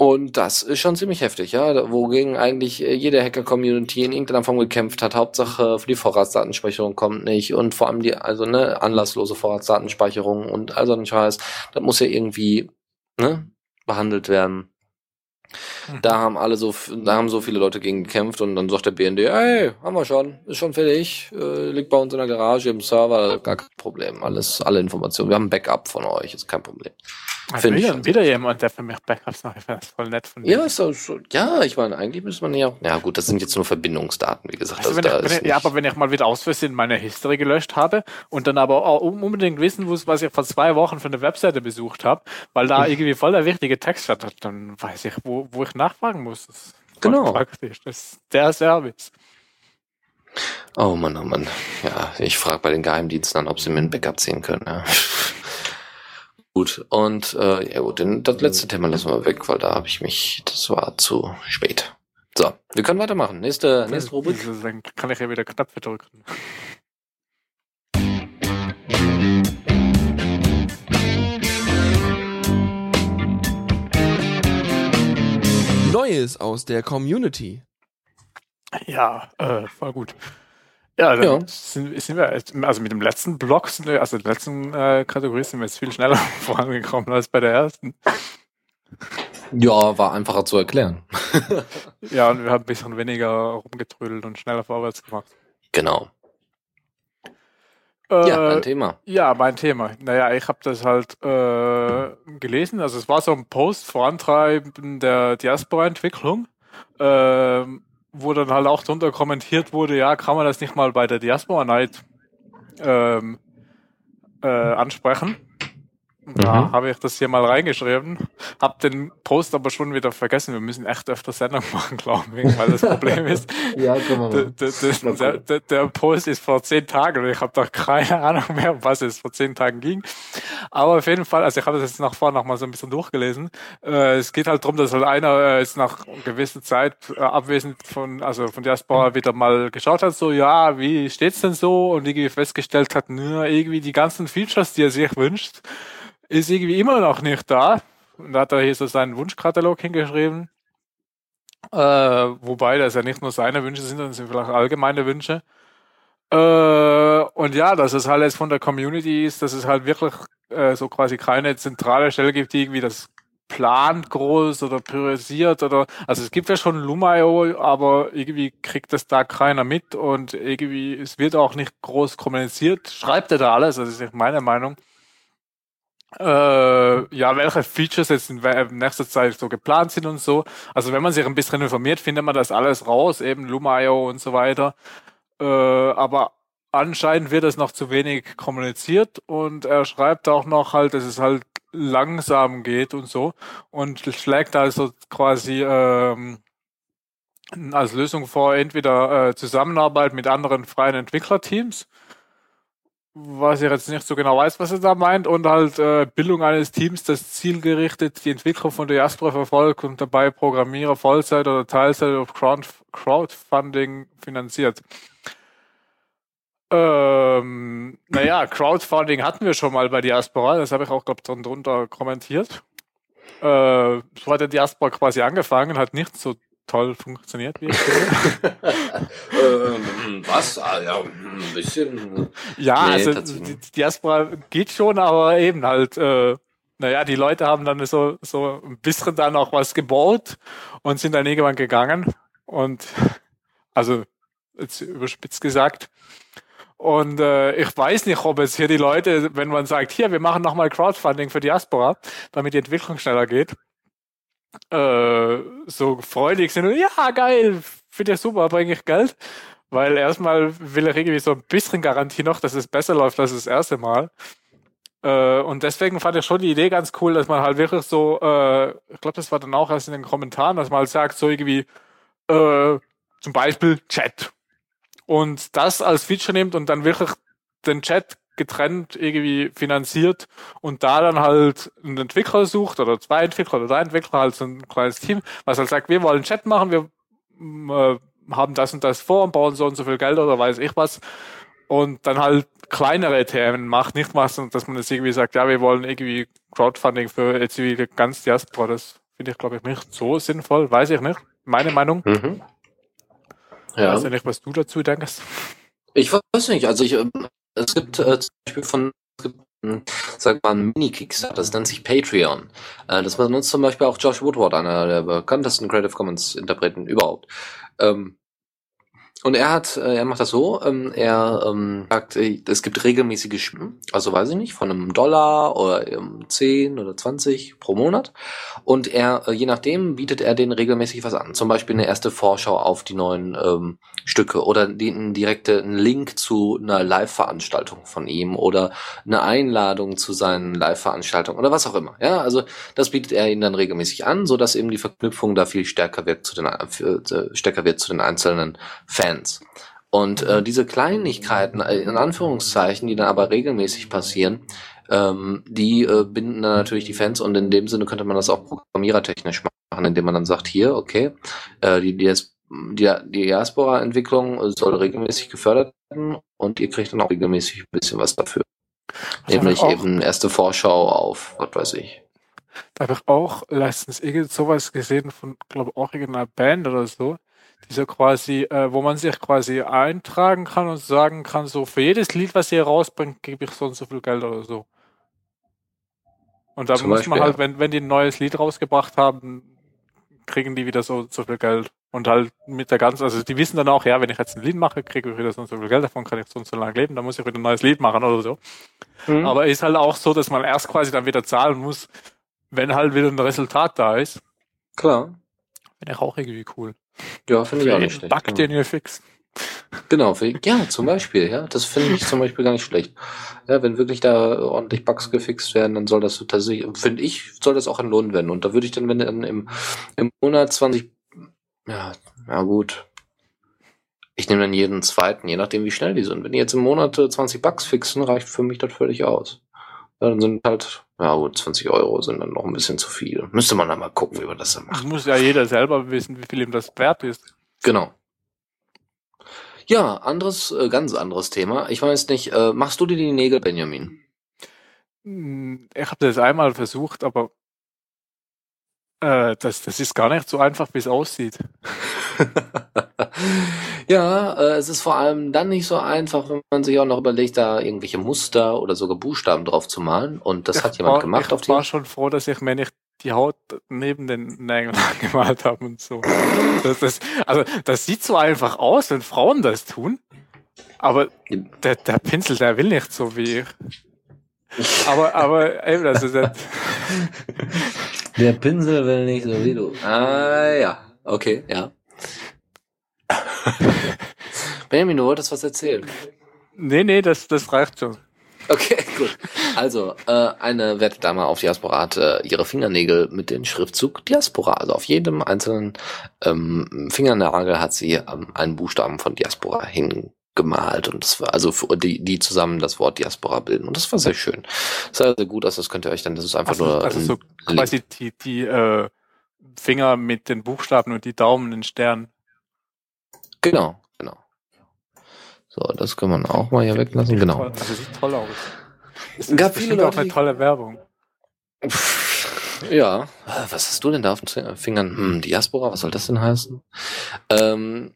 Und das ist schon ziemlich heftig, ja, wogegen eigentlich äh, jede Hacker-Community in irgendeiner Form gekämpft hat. Hauptsache für die Vorratsdatenspeicherung kommt nicht und vor allem die, also ne, anlasslose Vorratsdatenspeicherung und all so ein Scheiß, das muss ja irgendwie, ne, behandelt werden. Da haben alle so, da haben so viele Leute gegen gekämpft und dann sagt der BND, hey, haben wir schon, ist schon fertig, äh, liegt bei uns in der Garage im Server, gar kein Problem, alles, alle Informationen. Wir haben ein Backup von euch, ist kein Problem. Also wieder, ich wieder jemand, der für mich Backups macht, ich finde das voll nett von dir. Ja, ist so, ja, ich meine, eigentlich müsste man ja, ja gut, das sind jetzt nur Verbindungsdaten, wie gesagt. Also, also ich, ich, ja, aber wenn ich mal wieder aus Versehen meine History gelöscht habe und dann aber auch unbedingt wissen muss, was ich vor zwei Wochen für eine Webseite besucht habe, weil da hm. irgendwie voll der wichtige Text hat, dann weiß ich, wo, wo ich nachfragen muss. Das genau. Praktisch. Das ist der Service. Oh Mann, oh Mann. Ja, ich frage bei den Geheimdiensten an, ob sie mir ein Backup ziehen können. Ja. [laughs] Gut, und äh, ja gut, das letzte Thema lassen wir weg, weil da habe ich mich, das war zu spät. So, wir können weitermachen. Nächste, nächste Rubrik. Dann kann ich ja wieder Knöpfe drücken. Neues aus der Community. Ja, äh, voll gut. Ja, dann ja. Sind, sind wir, also mit dem letzten Block, also der letzten äh, Kategorie sind wir jetzt viel schneller [laughs] vorangekommen als bei der ersten. Ja, war einfacher zu erklären. [laughs] ja, und wir haben ein bisschen weniger rumgetrödelt und schneller vorwärts gemacht. Genau. Äh, ja, mein Thema. Ja, mein Thema. Naja, ich habe das halt äh, gelesen. Also es war so ein Post vorantreiben der Diaspora-Entwicklung. Ähm, wo dann halt auch drunter kommentiert wurde, ja, kann man das nicht mal bei der Diaspora Night ähm, äh, ansprechen. Da mhm. habe ich das hier mal reingeschrieben. Hab den Post aber schon wieder vergessen. Wir müssen echt öfter Sendung [laughs] machen, glaube ich, weil das Problem ist, [laughs] ja. Der, der, der, Post ist vor zehn Tagen und ich habe doch keine [laughs] Ahnung mehr, um was es vor zehn Tagen ging. Aber auf jeden Fall, also ich habe das jetzt nach vorne noch mal so ein bisschen durchgelesen. Äh, es geht halt darum, dass halt einer äh, jetzt nach gewisser Zeit äh, abwesend von, also von Diaspora wieder mal geschaut hat, so, ja, wie steht's denn so? Und irgendwie festgestellt hat, nur irgendwie die ganzen Features, die er sich wünscht, ist irgendwie immer noch nicht da. Und da hat er hier so seinen Wunschkatalog hingeschrieben. Äh, wobei das ja nicht nur seine Wünsche sind, sondern sind vielleicht allgemeine Wünsche. Äh, und ja, dass es halt jetzt von der Community ist, dass es halt wirklich äh, so quasi keine zentrale Stelle gibt, die irgendwie das plant groß oder priorisiert oder also es gibt ja schon Lumio, aber irgendwie kriegt das da keiner mit und irgendwie es wird auch nicht groß kommuniziert. Schreibt er da alles, das ist meine Meinung. Äh, ja, welche Features jetzt in nächster Zeit so geplant sind und so. Also wenn man sich ein bisschen informiert, findet man das alles raus, eben Lumio und so weiter. Äh, aber anscheinend wird es noch zu wenig kommuniziert und er schreibt auch noch halt, dass es halt langsam geht und so und schlägt also quasi ähm, als Lösung vor, entweder äh, Zusammenarbeit mit anderen freien Entwicklerteams was ich jetzt nicht so genau weiß, was er da meint, und halt äh, Bildung eines Teams, das zielgerichtet die Entwicklung von Diaspora verfolgt und dabei Programmierer Vollzeit oder Teilzeit auf Crowd Crowdfunding finanziert. Ähm, naja, Crowdfunding hatten wir schon mal bei Diaspora, das habe ich auch, glaube ich, drunter kommentiert. Äh, so hat der Diaspora quasi angefangen, hat nicht so toll funktioniert, wie ich [laughs] finde. ähm, was? Ah, ja, ein bisschen. Ja, nee, also die Diaspora geht schon, aber eben halt, äh, naja, die Leute haben dann so, so ein bisschen dann auch was gebaut und sind dann irgendwann gegangen. Und also, jetzt überspitzt gesagt. Und äh, ich weiß nicht, ob es hier die Leute, wenn man sagt, hier, wir machen nochmal Crowdfunding für Diaspora, damit die Entwicklung schneller geht, äh, so freudig sind und ja, geil, finde ich super, bringe ich Geld. Weil erstmal will er irgendwie so ein bisschen Garantie noch, dass es besser läuft als das erste Mal. Äh, und deswegen fand ich schon die Idee ganz cool, dass man halt wirklich so, äh, ich glaube, das war dann auch erst in den Kommentaren, dass man halt sagt, so irgendwie, äh, zum Beispiel Chat. Und das als Feature nimmt und dann wirklich den Chat getrennt irgendwie finanziert und da dann halt einen Entwickler sucht oder zwei Entwickler oder drei Entwickler, halt so ein kleines Team, was halt sagt, wir wollen Chat machen, wir äh, haben das und das vor und bauen so und so viel Geld oder weiß ich was und dann halt kleinere Themen macht, nicht was, dass man jetzt irgendwie sagt, ja, wir wollen irgendwie Crowdfunding für jetzt irgendwie ganz Diaspora, das finde ich, glaube ich, nicht so sinnvoll, weiß ich nicht, meine Meinung. Mhm. Ja. Weiß ja nicht, was du dazu denkst. Ich weiß nicht, also ich, ähm, es gibt äh, zum Beispiel von, es gibt sag mal, ein Mini-Kickstarter, das nennt sich Patreon. Äh, das benutzt zum Beispiel auch Josh Woodward, einer der bekanntesten Creative Commons Interpreten überhaupt. Ähm, und er hat, äh, er macht das so, ähm, er ähm, sagt, äh, es gibt regelmäßige Spenden, also weiß ich nicht, von einem Dollar oder ähm, 10 oder 20 pro Monat. Und er, äh, je nachdem, bietet er denen regelmäßig was an. Zum Beispiel eine erste Vorschau auf die neuen ähm, Stücke oder den direkten Link zu einer Live-Veranstaltung von ihm oder eine Einladung zu seinen Live-Veranstaltungen oder was auch immer. Ja, also das bietet er ihnen dann regelmäßig an, so dass eben die Verknüpfung da viel stärker wird zu den, stärker wird zu den einzelnen Fans. Fans. Und äh, diese Kleinigkeiten, äh, in Anführungszeichen, die dann aber regelmäßig passieren, ähm, die äh, binden dann natürlich die Fans und in dem Sinne könnte man das auch programmierertechnisch machen, indem man dann sagt, hier, okay, äh, die, die, die, die Diaspora-Entwicklung soll regelmäßig gefördert werden und ihr kriegt dann auch regelmäßig ein bisschen was dafür. Was Nämlich eben erste Vorschau auf, was weiß ich. Da habe ich auch letztens irgend sowas gesehen von, glaube auch irgendeiner Band oder so, dieser quasi, äh, wo man sich quasi eintragen kann und sagen kann, so für jedes Lied, was ihr rausbringt, gebe ich so und so viel Geld oder so. Und dann Zum muss Beispiel, man halt, wenn, wenn die ein neues Lied rausgebracht haben, kriegen die wieder so, so viel Geld. Und halt mit der ganzen, also die wissen dann auch, ja, wenn ich jetzt ein Lied mache, kriege ich wieder so und so viel Geld, davon kann ich so und so lange leben, dann muss ich wieder ein neues Lied machen oder so. Mhm. Aber ist halt auch so, dass man erst quasi dann wieder zahlen muss, wenn halt wieder ein Resultat da ist. Klar. Finde ich auch irgendwie cool. Ja, finde ich auch nicht schlecht. Bug, genau. den ihr fixt. Genau, für, ja, zum Beispiel, ja, das finde ich zum Beispiel gar nicht schlecht. Ja, wenn wirklich da ordentlich Bugs gefixt werden, dann soll das tatsächlich, finde ich, soll das auch entlohnt werden. Und da würde ich dann, wenn dann im, im Monat 20, ja, ja gut. Ich nehme dann jeden zweiten, je nachdem wie schnell die sind. Wenn die jetzt im Monat 20 Bugs fixen, reicht für mich das völlig aus. Ja, dann sind halt, ja gut, 20 Euro sind dann noch ein bisschen zu viel. Müsste man dann mal gucken, wie man das dann macht. Das muss ja jeder selber wissen, wie viel ihm das wert ist. Genau. Ja, anderes, äh, ganz anderes Thema. Ich weiß nicht, äh, machst du dir die Nägel, Benjamin? Hm, ich habe das einmal versucht, aber äh, das, das ist gar nicht so einfach, wie es aussieht. [laughs] [laughs] ja, äh, es ist vor allem dann nicht so einfach, wenn man sich auch noch überlegt, da irgendwelche Muster oder sogar Buchstaben drauf zu malen. Und das ich hat jemand war, gemacht ich auf die. Ich war schon froh, dass ich mir nicht die Haut neben den Nägeln [laughs] gemalt habe und so. Das, das, also das sieht so einfach aus, wenn Frauen das tun. Aber der, der Pinsel, der will nicht so wie ich. Aber, aber eben, also der, der Pinsel will nicht so wie du. Ah ja, okay, ja. [laughs] Benjamin, du wolltest was erzählen. Nee, nee, das, das reicht schon. Okay, [laughs] gut. Also, äh, eine werte Dame auf Diaspora hat äh, ihre Fingernägel mit dem Schriftzug Diaspora. Also auf jedem einzelnen ähm, Fingernagel hat sie ähm, einen Buchstaben von Diaspora hingemalt und das war also für die, die zusammen das Wort Diaspora bilden und das war sehr schön. Das sah sehr gut aus, das könnt ihr euch dann, das ist einfach also, nur. Also so quasi die, die äh, Finger mit den Buchstaben und die Daumen den Stern. Genau, genau. So, das kann man auch mal hier weglassen, genau. Toll, also sieht toll aus. Es gab viele Leute, auch eine tolle Werbung. Ja, was hast du denn da auf den Fingern? Hm, Diaspora, was soll das denn heißen? Ähm,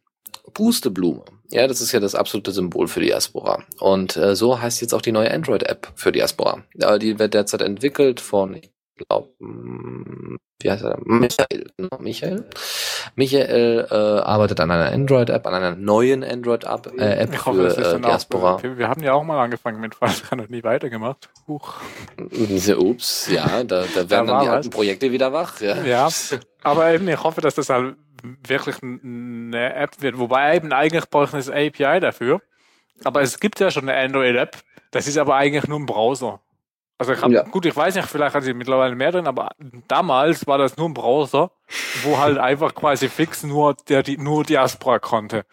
Pusteblume. Ja, das ist ja das absolute Symbol für Diaspora. Und äh, so heißt jetzt auch die neue Android-App für Diaspora. Äh, die wird derzeit entwickelt von, ich glaube, hm, wie heißt er? Michael. Ne? Michael? Michael äh, arbeitet an einer Android-App, an einer neuen Android-App äh, App für hoffe, äh, Diaspora. Auch, wir haben ja auch mal angefangen mit Falltran und nie weitergemacht. Huch. Ups, ja, da, da werden da dann die alten Projekte wieder wach. Ja. ja, aber eben, ich hoffe, dass das halt wirklich eine App wird. Wobei eben eigentlich braucht es API dafür. Aber es gibt ja schon eine Android-App. Das ist aber eigentlich nur ein Browser. Also ich hab, ja. gut, ich weiß nicht, vielleicht hat sie mittlerweile mehr drin, aber damals war das nur ein Browser, wo halt einfach quasi fix nur der die nur Diaspora konnte.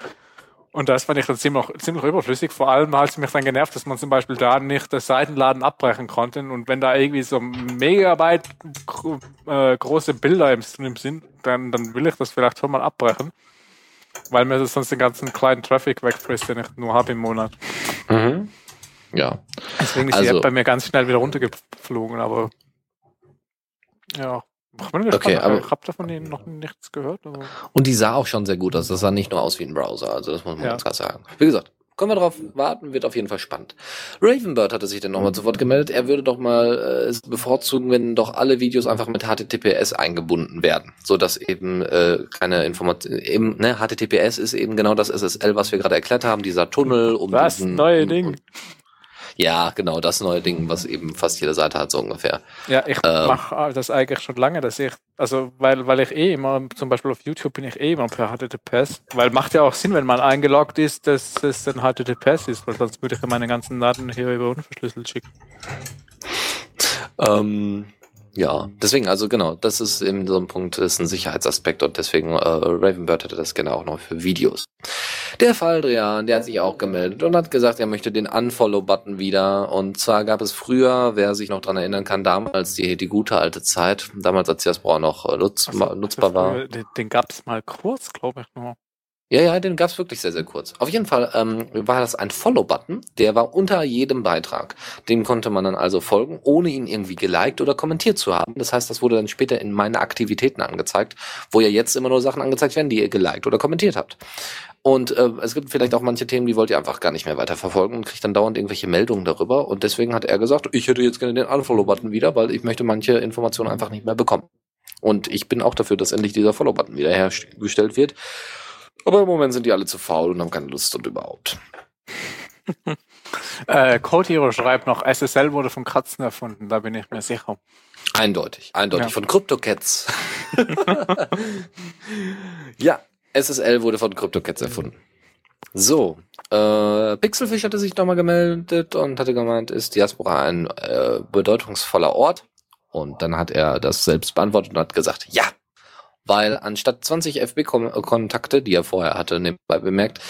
Und das fand ich dann ziemlich, ziemlich überflüssig. Vor allem hat es mich dann genervt, dass man zum Beispiel da nicht das Seitenladen abbrechen konnte. Und wenn da irgendwie so Megabyte äh, große Bilder im Stream sind, dann, dann will ich das vielleicht schon mal abbrechen. Weil mir das sonst den ganzen kleinen Traffic wegfrisst, den ich nur habe im Monat. Mhm. Ja. Deswegen ist also, die App bei mir ganz schnell wieder runtergeflogen, aber ja. Okay, aber ich habe davon noch nichts gehört. Aber und die sah auch schon sehr gut aus. Das sah nicht nur aus wie ein Browser. Also das muss man ja. ganz klar sagen. Wie gesagt, können wir drauf warten, wird auf jeden Fall spannend. Ravenbird hatte sich dann nochmal zu Wort gemeldet, er würde doch mal äh, es bevorzugen, wenn doch alle Videos einfach mit HTTPS eingebunden werden, so dass eben äh, keine Information, eben, ne, HTTPS ist eben genau das SSL, was wir gerade erklärt haben, dieser Tunnel um Das diesen, neue um, Ding. Ja, genau, das neue Ding, was eben fast jede Seite hat, so ungefähr. Ja, ich Ähm. mache das eigentlich schon lange, dass ich, also weil, weil ich eh immer, zum Beispiel auf YouTube bin ich eh immer per HTTPS, weil macht ja auch Sinn, wenn man eingeloggt ist, dass es dann HTTPS ist, weil sonst würde ich ja meine ganzen Daten hier über unverschlüsselt schicken. Ähm, ja, deswegen, also genau, das ist eben so ein Punkt, ist ein Sicherheitsaspekt und deswegen äh, Ravenbird hätte das gerne auch noch für Videos. Der Faldrian, der hat sich auch gemeldet und hat gesagt, er möchte den Unfollow-Button wieder. Und zwar gab es früher, wer sich noch dran erinnern kann, damals die, die gute alte Zeit, damals als Diaspora noch äh, nutz, Also, nutzbar war. Den, den gab es mal kurz, glaube ich nur. Ja, ja, den gab's wirklich sehr, sehr kurz. Auf jeden Fall ähm, war das ein Follow-Button, der war unter jedem Beitrag. Dem konnte man dann also folgen, ohne ihn irgendwie geliked oder kommentiert zu haben. Das heißt, das wurde dann später in meine Aktivitäten angezeigt, wo ja jetzt immer nur Sachen angezeigt werden, die ihr geliked oder kommentiert habt. Und äh, es gibt vielleicht auch manche Themen, die wollt ihr einfach gar nicht mehr weiter verfolgen und kriegt dann dauernd irgendwelche Meldungen darüber. Und deswegen hat er gesagt, ich hätte jetzt gerne den Unfollow-Button wieder, weil ich möchte manche Informationen einfach nicht mehr bekommen. Und ich bin auch dafür, dass endlich dieser Follow-Button wieder hergestellt wird. Aber im Moment sind die alle zu faul und haben keine Lust und überhaupt. [laughs] Äh, Code Hero schreibt noch, SSL wurde von Katzen erfunden, da bin ich mir sicher. Eindeutig, eindeutig. Ja. Von CryptoCats. [laughs] ja, SSL wurde von CryptoCats erfunden. So, äh, Pixelfish hatte sich nochmal gemeldet und hatte gemeint, ist Diaspora ein äh, bedeutungsvoller Ort? Und dann hat er das selbst beantwortet und hat gesagt, ja, weil anstatt 20 FB-Kontakte, die er vorher hatte, nebenbei bemerkt,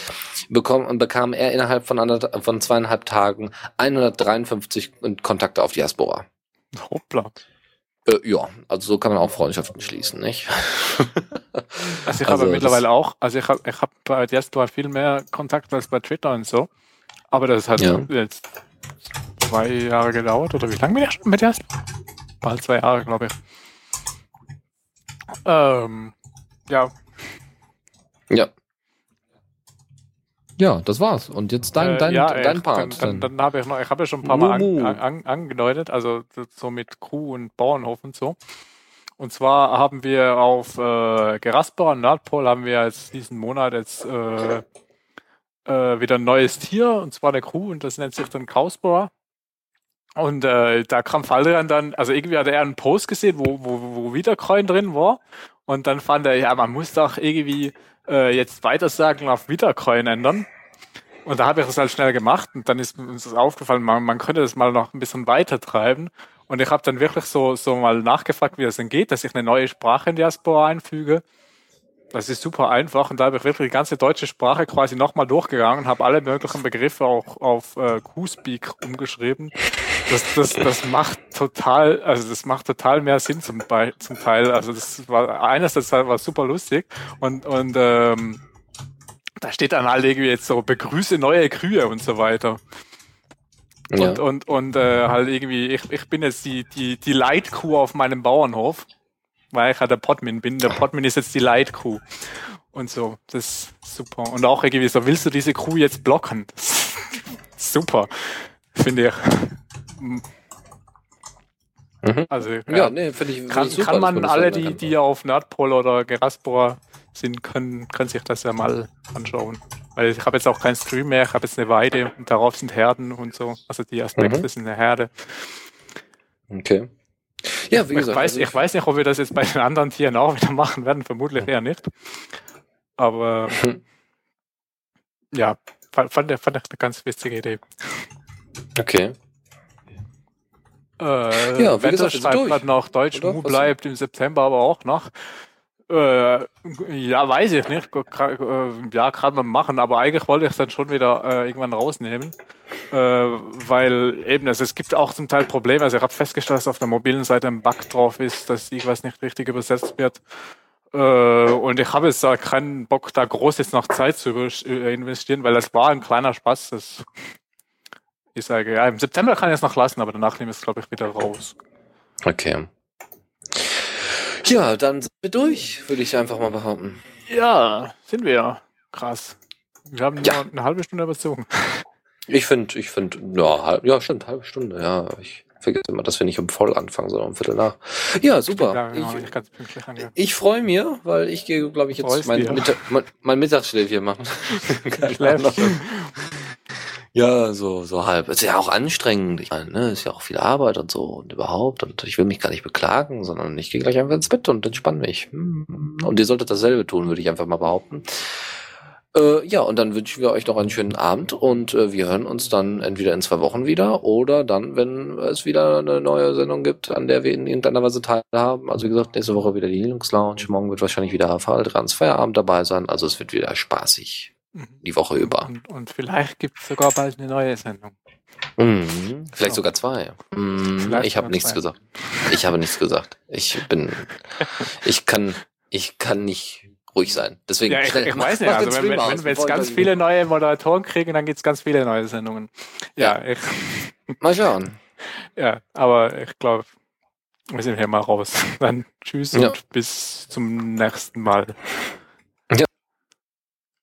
bekommen, bekam er innerhalb von, anderth- von zweieinhalb Tagen 153 Kontakte auf Diaspora. Hoppla. Äh, ja, also so kann man auch Freundschaften schließen, nicht? [laughs] Also ich Also habe das- mittlerweile auch, also ich habe ich hab bei Diaspora viel mehr Kontakt als bei Twitter und so. Aber das hat Ja. jetzt zwei Jahre gedauert, oder wie lange bin ich schon mit Diaspora? Bald zwei Jahre, glaube ich. Ähm, ja, Ja. Ja, das war's. Und jetzt dein, Äh, dein, ja, dein äh, Part. Dann, dann, dann habe ich noch, ich habe ja schon ein paar Mal Mumu. an, an, angedeutet, also so mit Kuh und Bauernhof und so. Und zwar haben wir auf äh, Geraspora und Nordpol haben wir jetzt diesen Monat jetzt äh, äh, wieder ein neues Tier, und zwar der Kuh, und das nennt sich dann Cowspora. Und äh, da kam Faldrian dann, also irgendwie hat er einen Post gesehen, wo, wo, wo Wiedercoin drin war. Und dann fand er, ja, man muss doch irgendwie äh, jetzt Weitersagen auf Wiedercoin ändern. Und da habe ich das halt schnell gemacht und dann ist uns das aufgefallen, man, man könnte das mal noch ein bisschen weiter treiben. Und ich habe dann wirklich so, so mal nachgefragt, wie das denn geht, dass ich eine neue Sprache in Diaspora einfüge. Das ist super einfach und da habe ich wirklich die ganze deutsche Sprache quasi nochmal durchgegangen, habe alle möglichen Begriffe auch auf äh, Q-Speak umgeschrieben. Das, das, das macht total, also das macht total mehr Sinn zum, zum Teil. Also das war einerseits war super lustig und, und ähm, da steht dann halt irgendwie jetzt so begrüße neue Kühe und so weiter. ja. Und, und, und äh, halt irgendwie, ich, ich bin jetzt die, die, die Leitkuh auf meinem Bauernhof, weil ich halt der Podmin bin. Der Podmin ist jetzt die Leitkuh. Und so, das ist super. Und auch irgendwie so, willst du diese Kuh jetzt blocken? [laughs] super, finde ich. Mhm. Also, ja, nee, finde ich kann, ich super, kann man alle, die, die auf Nordpol oder Geraspora sind, können, können sich das ja mal anschauen. Weil ich habe jetzt auch keinen Stream mehr, ich habe jetzt eine Weide und darauf sind Herden und so. Also die Aspekte Mhm. sind eine Herde. Okay. Ja, wie Ich gesagt. weiß, also ich weiß nicht, ob wir das jetzt bei den anderen Tieren auch wieder machen werden, vermutlich eher nicht. Aber [laughs] ja, fand, fand, ich- fand ich eine ganz witzige Idee. Okay. Äh, Ja, wie Wetter gesagt, schreibt gerade noch, Deutsch? Mu bleibt im September aber auch noch. Äh, ja, weiß ich nicht. Äh, Ja, kann man machen, aber eigentlich wollte ich es dann schon wieder äh, irgendwann rausnehmen. Äh, weil eben, also es gibt auch zum Teil Probleme. Also ich habe festgestellt, dass auf der mobilen Seite ein Bug drauf ist, dass irgendwas nicht richtig übersetzt wird. Äh, und ich habe jetzt da keinen Bock, da groß jetzt noch Zeit zu äh, investieren, weil das war ein kleiner Spaß. Das ich sage, ja, im September kann ich es noch lassen, aber danach nehme ich es, glaube ich, wieder raus. Okay. Ja, dann sind wir durch, würde ich einfach mal behaupten. Ja, sind wir. Krass. Wir haben Ja. nur eine halbe Stunde überzogen. Ich finde, ich finde, ja, halb, ja, stimmt, halbe Stunde, ja. Ich vergesse immer, dass wir nicht um voll anfangen, sondern um Viertel nach. Ja, super. Genau, ich ich ich freue mich, weil ich gehe, glaube ich, jetzt mein? Mittag, mein, mein Mittagsschläfchen machen. [laughs] Keine Ahnung. Ja, so, so halb. Ist ja auch anstrengend. Ich meine, ne, ist ja auch viel Arbeit und so und überhaupt. Und ich will mich gar nicht beklagen, sondern ich gehe gleich einfach ins Bett und entspanne mich. Hm. Und ihr solltet dasselbe tun, würde ich einfach mal behaupten. Äh, ja, und dann wünschen wir euch noch einen schönen Abend und äh, wir hören uns dann entweder in zwei Wochen wieder oder dann, wenn es wieder eine neue Sendung gibt, an der wir in irgendeiner Weise teilhaben. Also wie gesagt, nächste Woche wieder die Linux Lounge, morgen wird wahrscheinlich wieder Trans Feierabend dabei sein. Also es wird wieder spaßig. Die Woche über. Und, und vielleicht gibt es sogar bald eine neue Sendung. Mhm. Vielleicht Ja. sogar zwei. Mhm. Vielleicht Ich habe nichts zwei. gesagt. Ich habe nichts gesagt. Ich bin, [laughs] ich kann, ich kann nicht ruhig sein. Deswegen Ja, ich, schnell, ich weiß nicht, [laughs] also wenn, wenn, aus, wenn wir jetzt ganz viele neue Moderatoren kriegen, dann gibt's ganz viele neue Sendungen. Ja, ich, [laughs] Mal schauen. ja aber ich glaube, wir sind hier mal raus. Dann tschüss Ja. und bis zum nächsten Mal.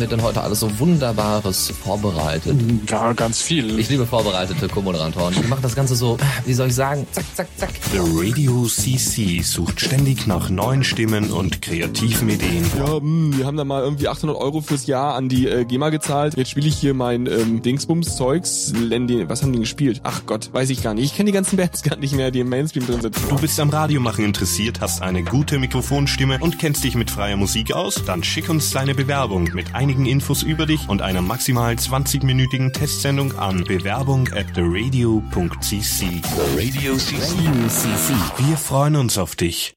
Haben wir denn heute alles so Wunderbares vorbereitet? Ja, ganz viel. Ich liebe vorbereitete Co-Moderatoren. Die machen das Ganze so, wie soll ich sagen, zack, zack, zack. The Radio CC sucht ständig nach neuen Stimmen und kreativen Ideen. Ja, hm, wir haben da mal irgendwie 800 Euro fürs Jahr an die äh, GEMA gezahlt. Jetzt spiele ich hier mein ähm, Dingsbums-Zeugs. Was haben die gespielt? Ach Gott, weiß ich gar nicht. Ich kenne die ganzen Bands [laughs] gar nicht mehr, die im Mainstream drin sind. Du bist am Radiomachen interessiert, hast eine gute Mikrofonstimme und kennst dich mit freier Musik aus? Dann schick uns deine Bewerbung mit einigen Infos über dich und einer maximal 20-minütigen Testsendung an bewerbung at theradio.cc. Radio CC. Wir freuen uns auf dich.